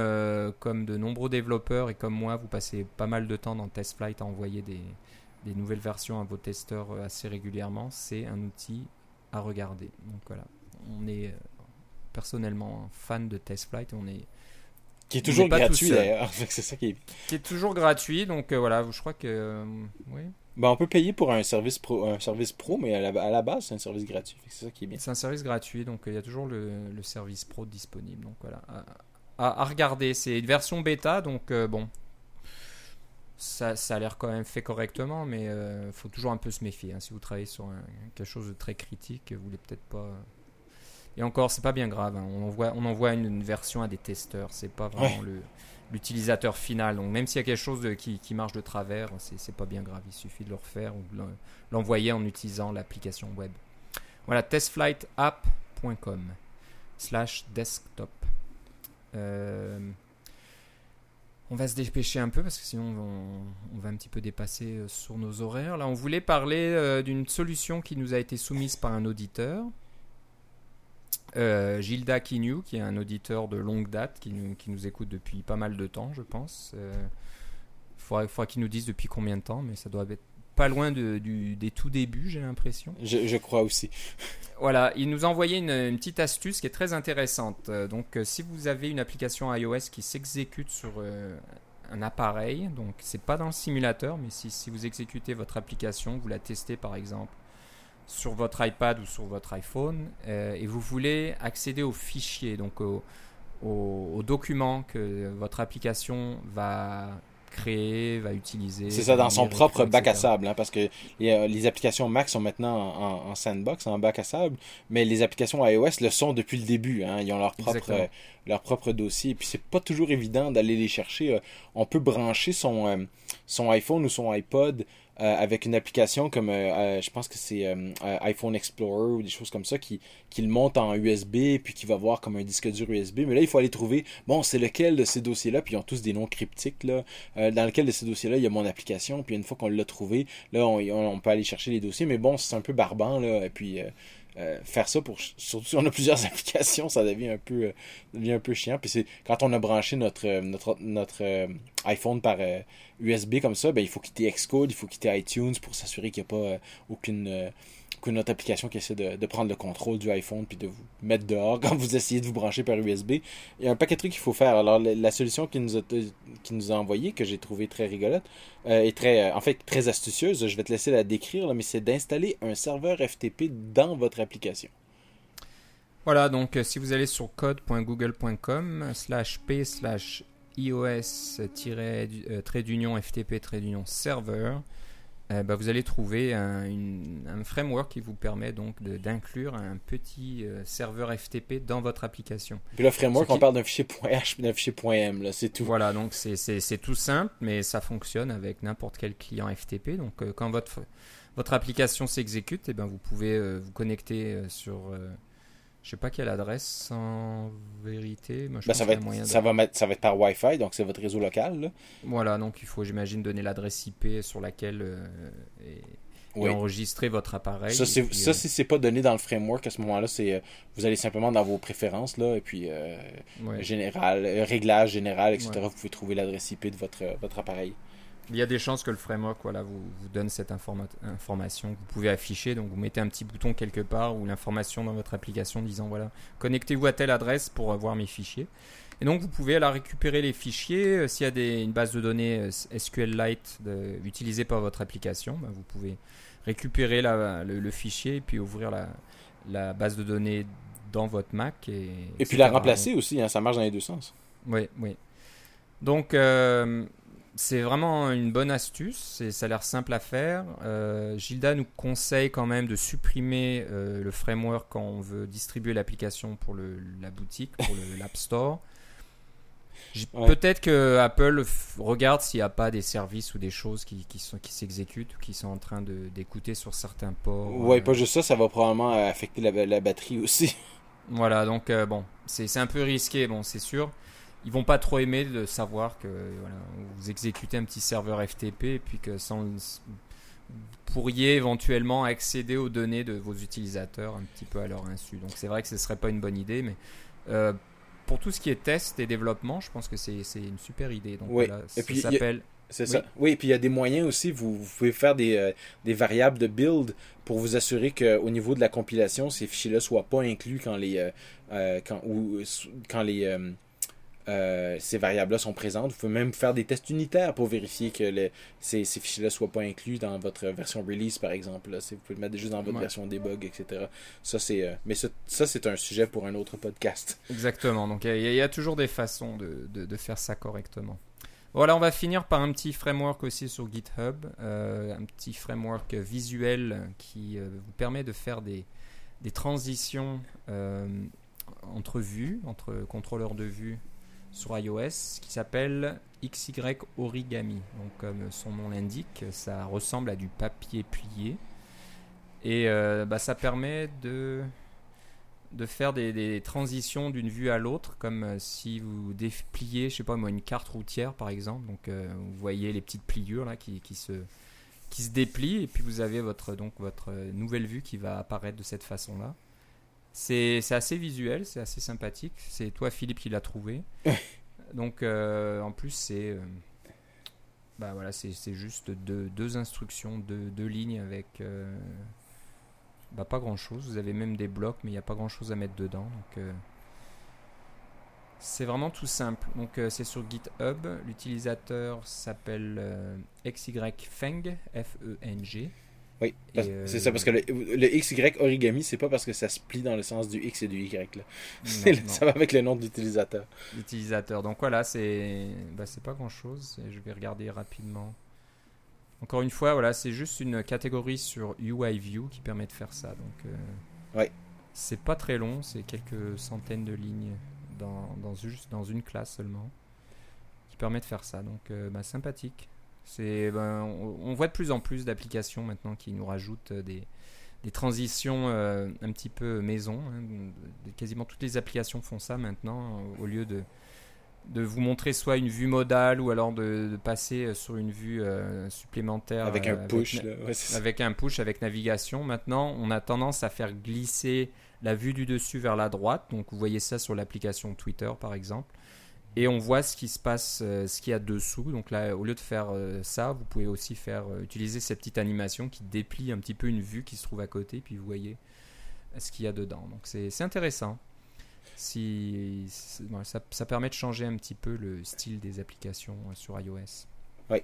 comme de nombreux développeurs et comme moi, vous passez pas mal de temps dans TestFlight à envoyer des, des nouvelles versions à vos testeurs euh, assez régulièrement, c'est un outil à regarder. Donc voilà, on est euh, personnellement fan de TestFlight, on est qui est toujours gratuit d'ailleurs, c'est ça qui est... qui est toujours gratuit, donc euh, voilà, je crois que oui. Ben, on peut payer pour un service pro, un service pro mais à la, base, c'est un service gratuit. C'est ça qui est bien. C'est un service gratuit, donc il y a toujours le, le, service pro disponible. Donc voilà, à, à regarder. C'est une version bêta, donc bon, ça, ça a l'air quand même fait correctement, mais il euh, faut toujours un peu se méfier. Hein. Si vous travaillez sur quelque chose de très critique, vous voulez peut-être pas. Euh. Et encore, c'est pas bien grave. Hein. On envoie, on envoie une, version à des testeurs. C'est pas vraiment le l'utilisateur final. Donc même s'il y a quelque chose de, qui, qui, marche de travers, c'est pas bien grave. Il suffit de le refaire ou de l'envoyer en utilisant l'application web. Voilà, testflightapp.com slash desktop. Euh, on va se dépêcher un peu parce que sinon on, va un petit peu dépasser euh, sur nos horaires. Là, on voulait parler euh, d'une solution qui nous a été soumise par un auditeur. Euh, Gilda Kinyu, qui est un auditeur de longue date, qui nous, écoute depuis pas mal de temps, je pense. Il faudra, qu'il nous dise depuis combien de temps, mais ça doit être pas loin du, des tout débuts, j'ai l'impression. Je, crois aussi. Voilà, il nous a envoyé une, petite astuce qui est très intéressante. Euh, donc, euh, si vous avez une application iOS qui s'exécute sur euh, un appareil, donc c'est pas dans le simulateur, mais si, si, vous exécutez votre application, vous la testez par exemple sur votre iPad ou sur votre iPhone, et vous voulez accéder aux fichiers, donc aux, aux documents que votre application va créer, va utiliser. C'est ça, dans son propre bac à sable, hein, parce que les, applications Mac sont maintenant en, sandbox, en bac à sable, mais les applications iOS le sont depuis le début. Hein, ils ont leur propre, leur propre dossier, et puis c'est pas toujours évident d'aller les chercher. Euh, on peut brancher son, euh, son iPhone ou son iPod euh, avec une application comme, euh, euh, je pense que c'est iPhone Explorer ou des choses comme ça, qui, qui le monte en USB, puis qui va voir comme un disque dur USB. Mais là, il faut aller trouver, bon, c'est lequel de ces dossiers-là, puis ils ont tous des noms cryptiques, là, dans lequel de ces dossiers-là, il y a mon application, puis une fois qu'on l'a trouvé, là, on, on, peut aller chercher les dossiers. Mais bon, c'est un peu barbant, là, et puis... faire ça pour surtout si on a plusieurs applications ça devient un peu devient un peu chiant. Puis c'est quand on a branché notre notre notre iPhone par USB comme ça, ben, il faut quitter Xcode, il faut quitter iTunes pour s'assurer qu'il n'y a pas euh, aucune, euh, qu'une autre application qui essaie de, prendre le contrôle du iPhone puis de vous mettre dehors quand vous essayez de vous brancher par USB. Il y a un paquet de trucs qu'il faut faire. Alors, la, solution qu'il nous a, qui nous a envoyée, que j'ai trouvé très rigolote, euh, et très, euh, en fait, très astucieuse, je vais te laisser la décrire, mais c'est d'installer un serveur FTP dans votre application. Voilà, donc si vous allez sur code.google.com slash p slash iOS-trait euh, bah, vous allez trouver un, framework qui vous permet donc d'inclure un petit euh, serveur FTP dans votre application. Puis le framework, on parle d'un fichier .h d'un fichier .m, c'est tout. Voilà, donc c'est tout simple, mais ça fonctionne avec n'importe quel client FTP. Donc euh, quand votre, votre application s'exécute, eh ben, vous pouvez vous connecter sur je sais pas quelle adresse en vérité. Ben, ça, va être, ça, va mettre, ça va être par Wi-Fi, donc c'est votre réseau local. Voilà, donc il faut, j'imagine, donner l'adresse IP sur laquelle euh, et, enregistrer votre appareil. Ça, c'est, ça euh, si c'est pas donné dans le framework, à ce moment-là, c'est euh, vous allez simplement dans vos préférences, là, et puis général, réglage général, etc. Vous pouvez trouver l'adresse IP de votre, votre appareil il y a des chances que le framework voilà, vous, vous donne cette information que vous pouvez afficher. Donc vous mettez un petit bouton quelque part ou l'information dans votre application disant voilà, connectez-vous à telle adresse pour voir mes fichiers. Et donc vous pouvez alors récupérer les fichiers. Euh, s'il y a des, une base de données euh, SQLite utilisée par votre application, bah, vous pouvez récupérer la, le, fichier et puis ouvrir la, la, base de données dans votre Mac. Et, et puis la remplacer aussi, hein, ça marche dans les deux sens. Oui, oui. Donc, euh, c'est vraiment une bonne astuce, et ça a l'air simple à faire. Euh, Gilda nous conseille quand même de supprimer euh, le framework quand on veut distribuer l'application pour le, la boutique, pour l'App Store. Peut-être que Apple regarde s'il n'y a pas des services ou des choses qui, qui sont qui s'exécutent ou qui sont en train d'écouter sur certains ports. Ouais, pas juste ça, ça va probablement affecter la, la batterie aussi. Voilà, donc euh, bon, c'est un peu risqué, bon, c'est sûr ils vont pas trop aimer de savoir que voilà, vous exécutez un petit serveur FTP et puis que sans, vous pourriez éventuellement accéder aux données de vos utilisateurs un petit peu à leur insu. Donc c'est vrai que ce serait pas une bonne idée, mais euh, pour tout ce qui est test et développement, je pense que c'est une super idée. Donc oui. et puis, ça s'appelle. C'est ça. Oui, et puis il y a des moyens aussi. Vous, vous pouvez faire des, euh, des, variables de build pour vous assurer qu'au niveau de la compilation, ces fichiers-là soient pas inclus quand les euh, quand ou quand les euh, ces variables-là sont présentes. Vous pouvez même faire des tests unitaires pour vérifier que ces, fichiers-là ne soient pas inclus dans votre version release, par exemple. Là. Vous pouvez le mettre juste dans votre version debug, etc. Ça, c'est, euh, mais ça, c'est un sujet pour un autre podcast. Exactement. Donc, il y, a toujours des façons de, de, faire ça correctement. Voilà, on va finir par un petit framework aussi sur GitHub, euh, un petit framework visuel qui vous permet de faire des, des transitions entre vues, entre contrôleurs de vue sur iOS qui s'appelle XY Origami. Donc comme son nom l'indique, ça ressemble à du papier plié. Et euh, bah, ça permet de, faire des, transitions d'une vue à l'autre, comme euh, si vous dépliez, je sais pas moi, une carte routière par exemple. Donc euh, vous voyez les petites pliures là qui, se, qui se déplient et puis vous avez votre, donc, votre nouvelle vue qui va apparaître de cette façon-là. C'est assez visuel, c'est assez sympathique. C'est toi, Philippe, qui l'a trouvé. Donc, euh, en plus, c'est euh, bah voilà, c'est juste deux, deux, instructions, deux, deux lignes avec euh, bah, pas grand chose. Vous avez même des blocs, mais il n'y a pas grand chose à mettre dedans. Donc, c'est vraiment tout simple. Donc, c'est sur GitHub. L'utilisateur s'appelle XYFeng, F-E-N-G. Oui, euh, c'est ça, parce que le, XY origami, c'est pas parce que ça se plie dans le sens du X et du Y. Là. Ça va avec le nom de l'utilisateur. L'utilisateur. Donc voilà, c'est bah, pas grand chose. Je vais regarder rapidement. Encore une fois, voilà, c'est juste une catégorie sur UI View qui permet de faire ça. Donc, euh, ouais. c'est pas très long, c'est quelques centaines de lignes dans, dans, juste dans une classe seulement qui permet de faire ça. Donc, euh, bah, sympathique. C'est, ben, on, voit de plus en plus d'applications maintenant qui nous rajoutent euh, des, des transitions euh, un petit peu maison. Hein. Quasiment toutes les applications font ça maintenant, euh, au lieu de, de vous montrer soit une vue modale ou alors de, passer sur une vue supplémentaire. Avec un push. avec un push, avec navigation. Maintenant, on a tendance à faire glisser la vue du dessus vers la droite. Donc vous voyez ça sur l'application Twitter par exemple. Et on voit ce qui se passe, euh, ce qu'il y a dessous. Donc là, au lieu de faire euh, ça, vous pouvez aussi faire euh, utiliser cette petite animation qui déplie un petit peu une vue qui se trouve à côté, puis vous voyez ce qu'il y a dedans. Donc c'est intéressant. Si, ça, ça, permet de changer un petit peu le style des applications sur iOS. Oui.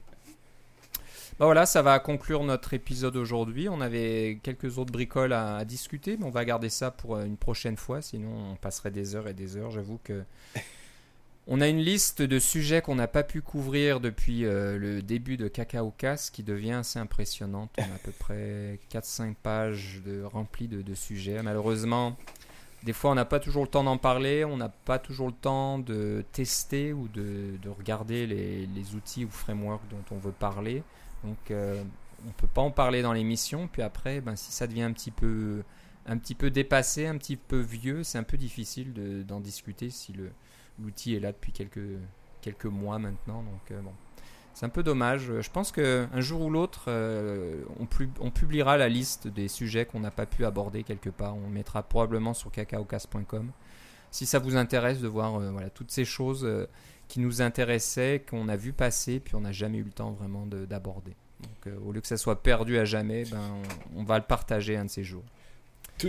Bah voilà, ça va conclure notre épisode aujourd'hui. On avait quelques autres bricoles à, à, discuter, mais on va garder ça pour une prochaine fois. Sinon, on passerait des heures et des heures. J'avoue que On a une liste de sujets qu'on n'a pas pu couvrir depuis euh, le début de Cacao Casse qui devient assez impressionnante. On a à peu près 4-5 pages remplies de, sujets. Malheureusement, des fois on n'a pas toujours le temps d'en parler, on n'a pas toujours le temps de tester ou de, regarder les, outils ou frameworks dont on veut parler. Donc euh, on ne peut pas en parler dans l'émission. Puis après, ben, si ça devient un petit peu, un petit peu dépassé, un petit peu vieux, c'est un peu difficile d'en discuter si le l'outil est là depuis quelques, quelques mois maintenant. Donc euh, bon, c'est un peu dommage. Je pense qu'un jour ou l'autre, euh, on, publiera la liste des sujets qu'on n'a pas pu aborder quelque part. On mettra probablement sur cacaocast.com. Si ça vous intéresse de voir euh, voilà, toutes ces choses qui nous intéressaient, qu'on a vu passer, puis on n'a jamais eu le temps vraiment d'aborder. Au lieu que ça soit perdu à jamais, ben, on va le partager un de ces jours.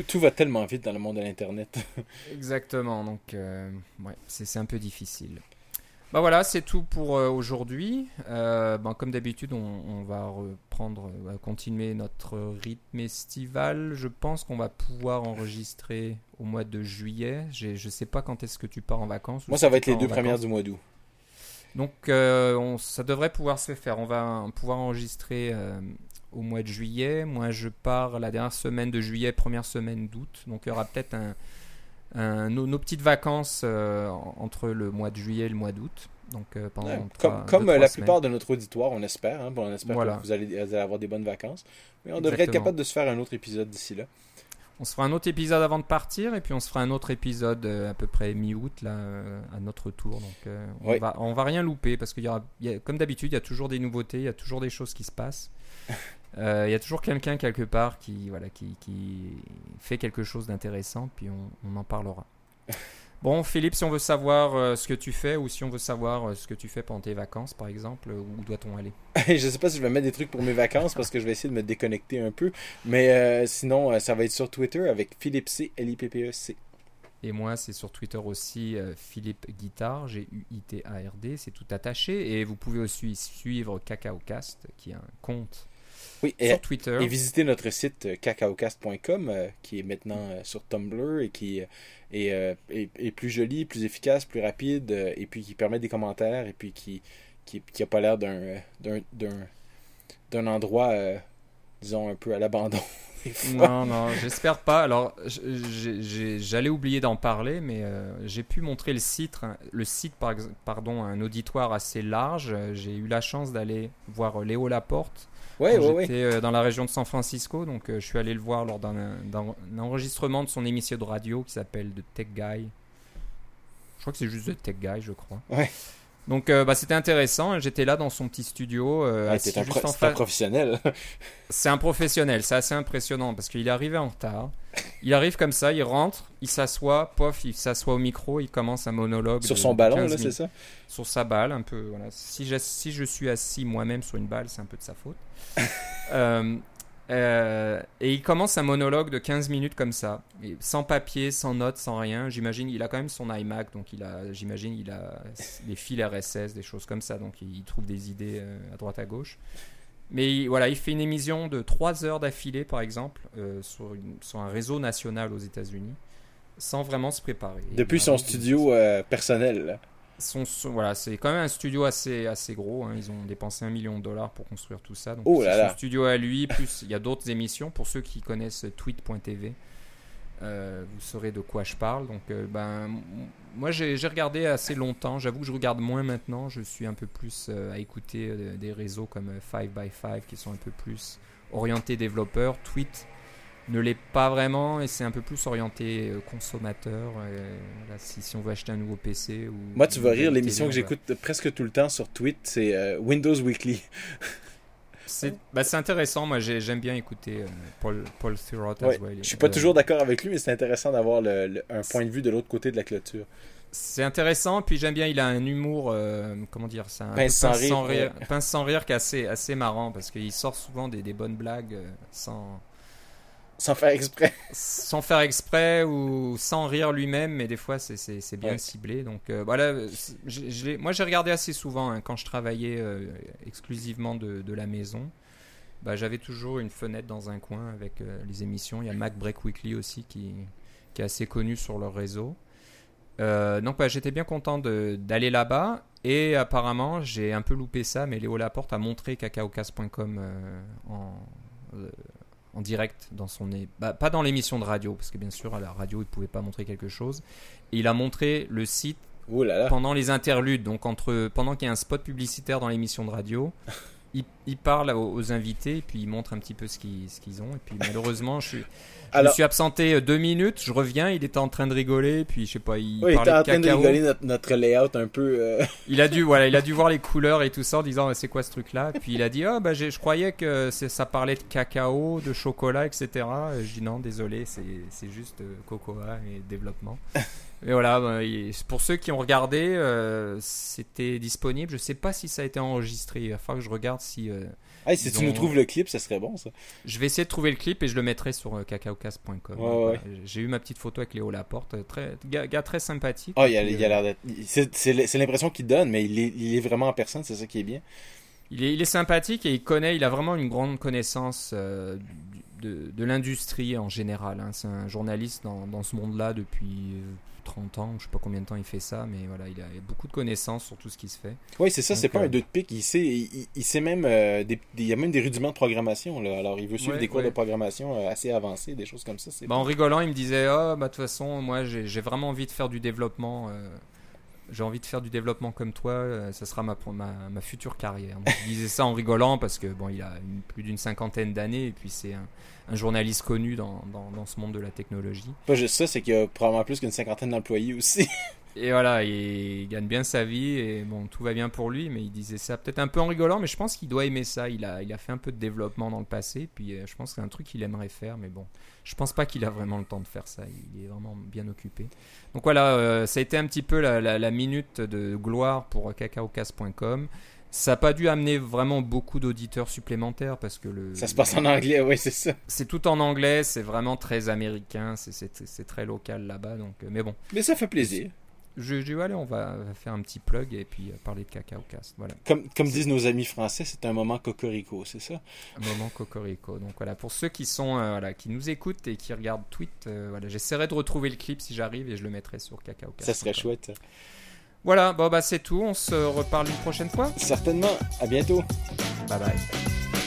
Tout, va tellement vite dans le monde de l'Internet. Exactement, donc euh, ouais, c'est un peu difficile. Bah voilà, c'est tout pour euh, aujourd'hui. Euh, ben, comme d'habitude, on, va reprendre, continuer notre rythme estival. Je pense qu'on va pouvoir enregistrer au mois de juillet. Je ne sais pas quand est-ce que tu pars en vacances. Moi, ça va être les deux premières du mois d'août. Donc, on, ça devrait pouvoir se faire. On va pouvoir enregistrer au mois de juillet. Moi, je pars la dernière semaine de juillet, première semaine d'août. Donc, il y aura peut-être un, nos, petites vacances euh, entre le mois de juillet et le mois d'août. Donc, euh, pendant comme, la plupart de notre auditoire, on espère. Hein, on espère que vous allez, avoir des bonnes vacances. Mais on devrait être capable de se faire un autre épisode d'ici là. On se fera un autre épisode avant de partir et puis on se fera un autre épisode euh, à peu près mi-août là à notre tour. Donc on va on va rien louper parce qu'il y aura comme d'habitude il y a toujours des nouveautés, il y a toujours des choses qui se passent. Il euh, y a toujours quelqu'un quelque part qui, voilà, qui, qui fait quelque chose d'intéressant, puis on, on, en parlera. Bon, Philippe, si on veut savoir euh, ce que tu fais ou si on veut savoir euh, ce que tu fais pendant tes vacances, par exemple, où doit-on aller? Je sais pas si je vais mettre des trucs pour mes vacances parce que je vais essayer de me déconnecter un peu, mais sinon, ça va être sur Twitter avec Philippe C, L-I-P-P-E-C. Et moi, c'est sur Twitter aussi Philippe Guitard, G-U-I-T-A-R-D, c'est tout attaché. Et vous pouvez aussi suivre CacaoCast, qui est un compte oui, et, sur Twitter. Et visiter notre site euh, cacaocast.com euh, qui est maintenant euh, sur Tumblr et qui est, est, plus joli, plus efficace, plus rapide et puis qui permet des commentaires et puis qui qui, qui a pas l'air d'un d'un endroit disons un peu à l'abandon. non, non, j'espère pas. Alors, j'allais oublier d'en parler, mais j'ai pu montrer le site, le site par, pardon, un auditoire assez large. J'ai eu la chance d'aller voir Léo Laporte, Ouais, ouais, J'étais euh, dans la région de San Francisco, donc euh, je suis allé le voir lors d'un enregistrement de son émission de radio qui s'appelle The Tech Guy. Je crois que c'est juste The Tech Guy, je crois. Ouais. Donc euh, bah, c'était intéressant. J'étais là dans son petit studio. Euh, c'est un, un, professionnel. c'est un professionnel. C'est assez impressionnant parce qu'il est arrivé en retard. Il arrive comme ça, il rentre, il s'assoit, pof, il s'assoit au micro, il commence un monologue. Sur son ballon, là, c'est ça? Sur sa balle, un peu. Voilà. Si, si je suis assis moi-même sur une balle, c'est un peu de sa faute. euh, euh, et il commence un monologue de 15 minutes comme ça, sans papier, sans notes, sans rien. J'imagine, il a quand même son iMac, donc il a, j'imagine, il a des fils RSS, des choses comme ça, donc il trouve des idées euh, à droite à gauche. Mais voilà, il fait une émission de 3 heures d'affilée, par exemple, euh, sur, sur, un réseau national aux États-Unis, sans vraiment se préparer. Depuis son studio personnel voilà, c'est quand même un studio assez, assez gros. Hein. Ils ont dépensé un million de dollars pour construire tout ça. Donc, oh son studio à lui, plus il y a d'autres émissions. Pour ceux qui connaissent tweet.tv, euh, vous saurez de quoi je parle. Donc, euh, ben, moi, j'ai regardé assez longtemps. J'avoue que je regarde moins maintenant. Je suis un peu plus euh, à écouter des réseaux comme 5by5 qui sont un peu plus orientés développeurs. Tweet ne l'est pas vraiment et c'est un peu plus orienté euh, consommateur. Euh, si, on veut acheter un nouveau PC ou. Moi, tu vas rire, l'émission que j'écoute presque tout le temps sur Twitter, c'est euh, Windows Weekly. Bah, c'est intéressant, moi j'aime bien écouter Paul, Paul Thurrott Je suis pas toujours d'accord avec lui, mais c'est intéressant d'avoir un point de vue de l'autre côté de la clôture. C'est intéressant, puis j'aime bien, il a un humour, comment dire, un Pince sans rire, ouais. pince sans rire qui est assez, assez marrant, parce qu'il sort souvent des, des bonnes blagues sans, Sans faire exprès. sans faire exprès ou sans rire lui-même, mais des fois c'est- bien Ouais. ciblé. Donc euh, voilà, je- je moi j'ai regardé assez souvent hein, quand je travaillais euh, exclusivement de, de la maison. Bah, J'avais toujours une fenêtre dans un coin avec euh, les émissions. Il y a Mac Break Weekly aussi qui, qui est assez connu sur leur réseau. Donc bah, j'étais bien content d'aller là-bas et apparemment j'ai un peu loupé ça, mais Léo Laporte a montré cacaocas.com en, en direct dans son bah, pas dans l'émission de radio parce que bien sûr à la radio il pouvait pas montrer quelque chose. Et il a montré le site Ouh là là. pendant les interludes, donc entre pendant qu'il y a un spot publicitaire dans l'émission de radio, il, il parle aux, aux invités et puis il montre un petit peu ce qu'ils ce qu'ils ont. Et puis malheureusement, je, suis, je Alors- me suis absenté euh, deux minutes, je reviens, il était en train de rigoler, puis je sais pas, il Oui, il était en train de rigoler notre, notre layout un peu. euh, Il a dû, voilà, il a dû voir les couleurs et tout ça en disant c'est quoi ce truc-là? Puis il a dit oh bah je croyais que ça parlait de cacao, de chocolat, etc. Et Je dis non, désolé, c'est c'est juste euh, cocoa et développement. Et voilà, bah, pour ceux qui ont regardé, euh, c'était disponible. Je sais pas si ça a été enregistré. Il va falloir que je regarde si. euh, Hey, si Ils tu ont- nous trouves le clip, ça serait bon ça. je vais essayer de trouver le clip et je le mettrai sur euh, cacaocast.com. Ouais, Voilà. ouais. J'ai eu ma petite photo avec Léo Laporte, euh, très gars, gars très sympathique. Oh, il a il a l'air d'être. C'est l'impression qu'il donne, mais il est, il est vraiment en personne, c'est ça qui est bien. Il est, il est sympathique et il connaît, il a vraiment une grande connaissance euh, de, de l'industrie en général. hein. C'est un journaliste dans, dans ce monde-là depuis 30 ans, je sais pas combien de temps il fait ça, mais voilà, il a beaucoup de connaissances sur tout ce qui se fait. Oui, c'est ça, c'est pas euh, un deux de pique. Il sait, il, sait même. euh, des, des- il y a même des rudiments de programmation. Là. Alors, il veut suivre Ouais, des cours ouais. de programmation euh, assez avancés, des choses comme ça. Bah, en rigolant, il me disait Oh, bah, de toute façon, moi j'ai j'ai vraiment envie de faire du développement. euh, j'ai envie de faire du développement comme toi, euh, ça sera ma, ma, ma future carrière. Donc, il disait ça en rigolant parce que bon, il a plus d'une cinquantaine d'années et puis c'est un, un journaliste connu dans, dans, dans ce monde de la technologie. Pas juste ça, c'est qu'il y a probablement plus qu'une cinquantaine d'employés aussi. Et voilà, il gagne bien sa vie et bon, tout va bien pour lui, mais il disait ça peut-être un peu en rigolant, mais je pense qu'il doit aimer ça. Il a, il a fait un peu de développement dans le passé, puis euh, je pense que c'est un truc qu'il aimerait faire, mais bon, je pense pas qu'il a vraiment le temps de faire ça. Il est vraiment bien occupé. Donc voilà, euh, ça a été un petit peu la, la- la minute de gloire pour cacaocas.com. Ça n'a pas dû amener vraiment beaucoup d'auditeurs supplémentaires parce que le, ça se passe en anglais, oui, c'est ça. c'est tout en anglais, c'est vraiment très américain, c'est très local là-bas, donc euh, mais bon. Mais ça fait plaisir. Je dis, allez, on va faire un petit plug et puis euh, parler de Cacao Cast. Voilà, Comme, comme disent nos amis français, c'est un moment cocorico, c'est ça? un moment cocorico. Donc voilà, pour ceux qui sont, euh, voilà, qui nous écoutent et qui regardent Tweet, euh, voilà, j'essaierai de retrouver le clip si j'arrive et je le mettrai sur Cacao Cast. Ça serait chouette. Voilà, bon bah c'est tout. On se reparle une prochaine fois. Certainement. À bientôt. Bye bye.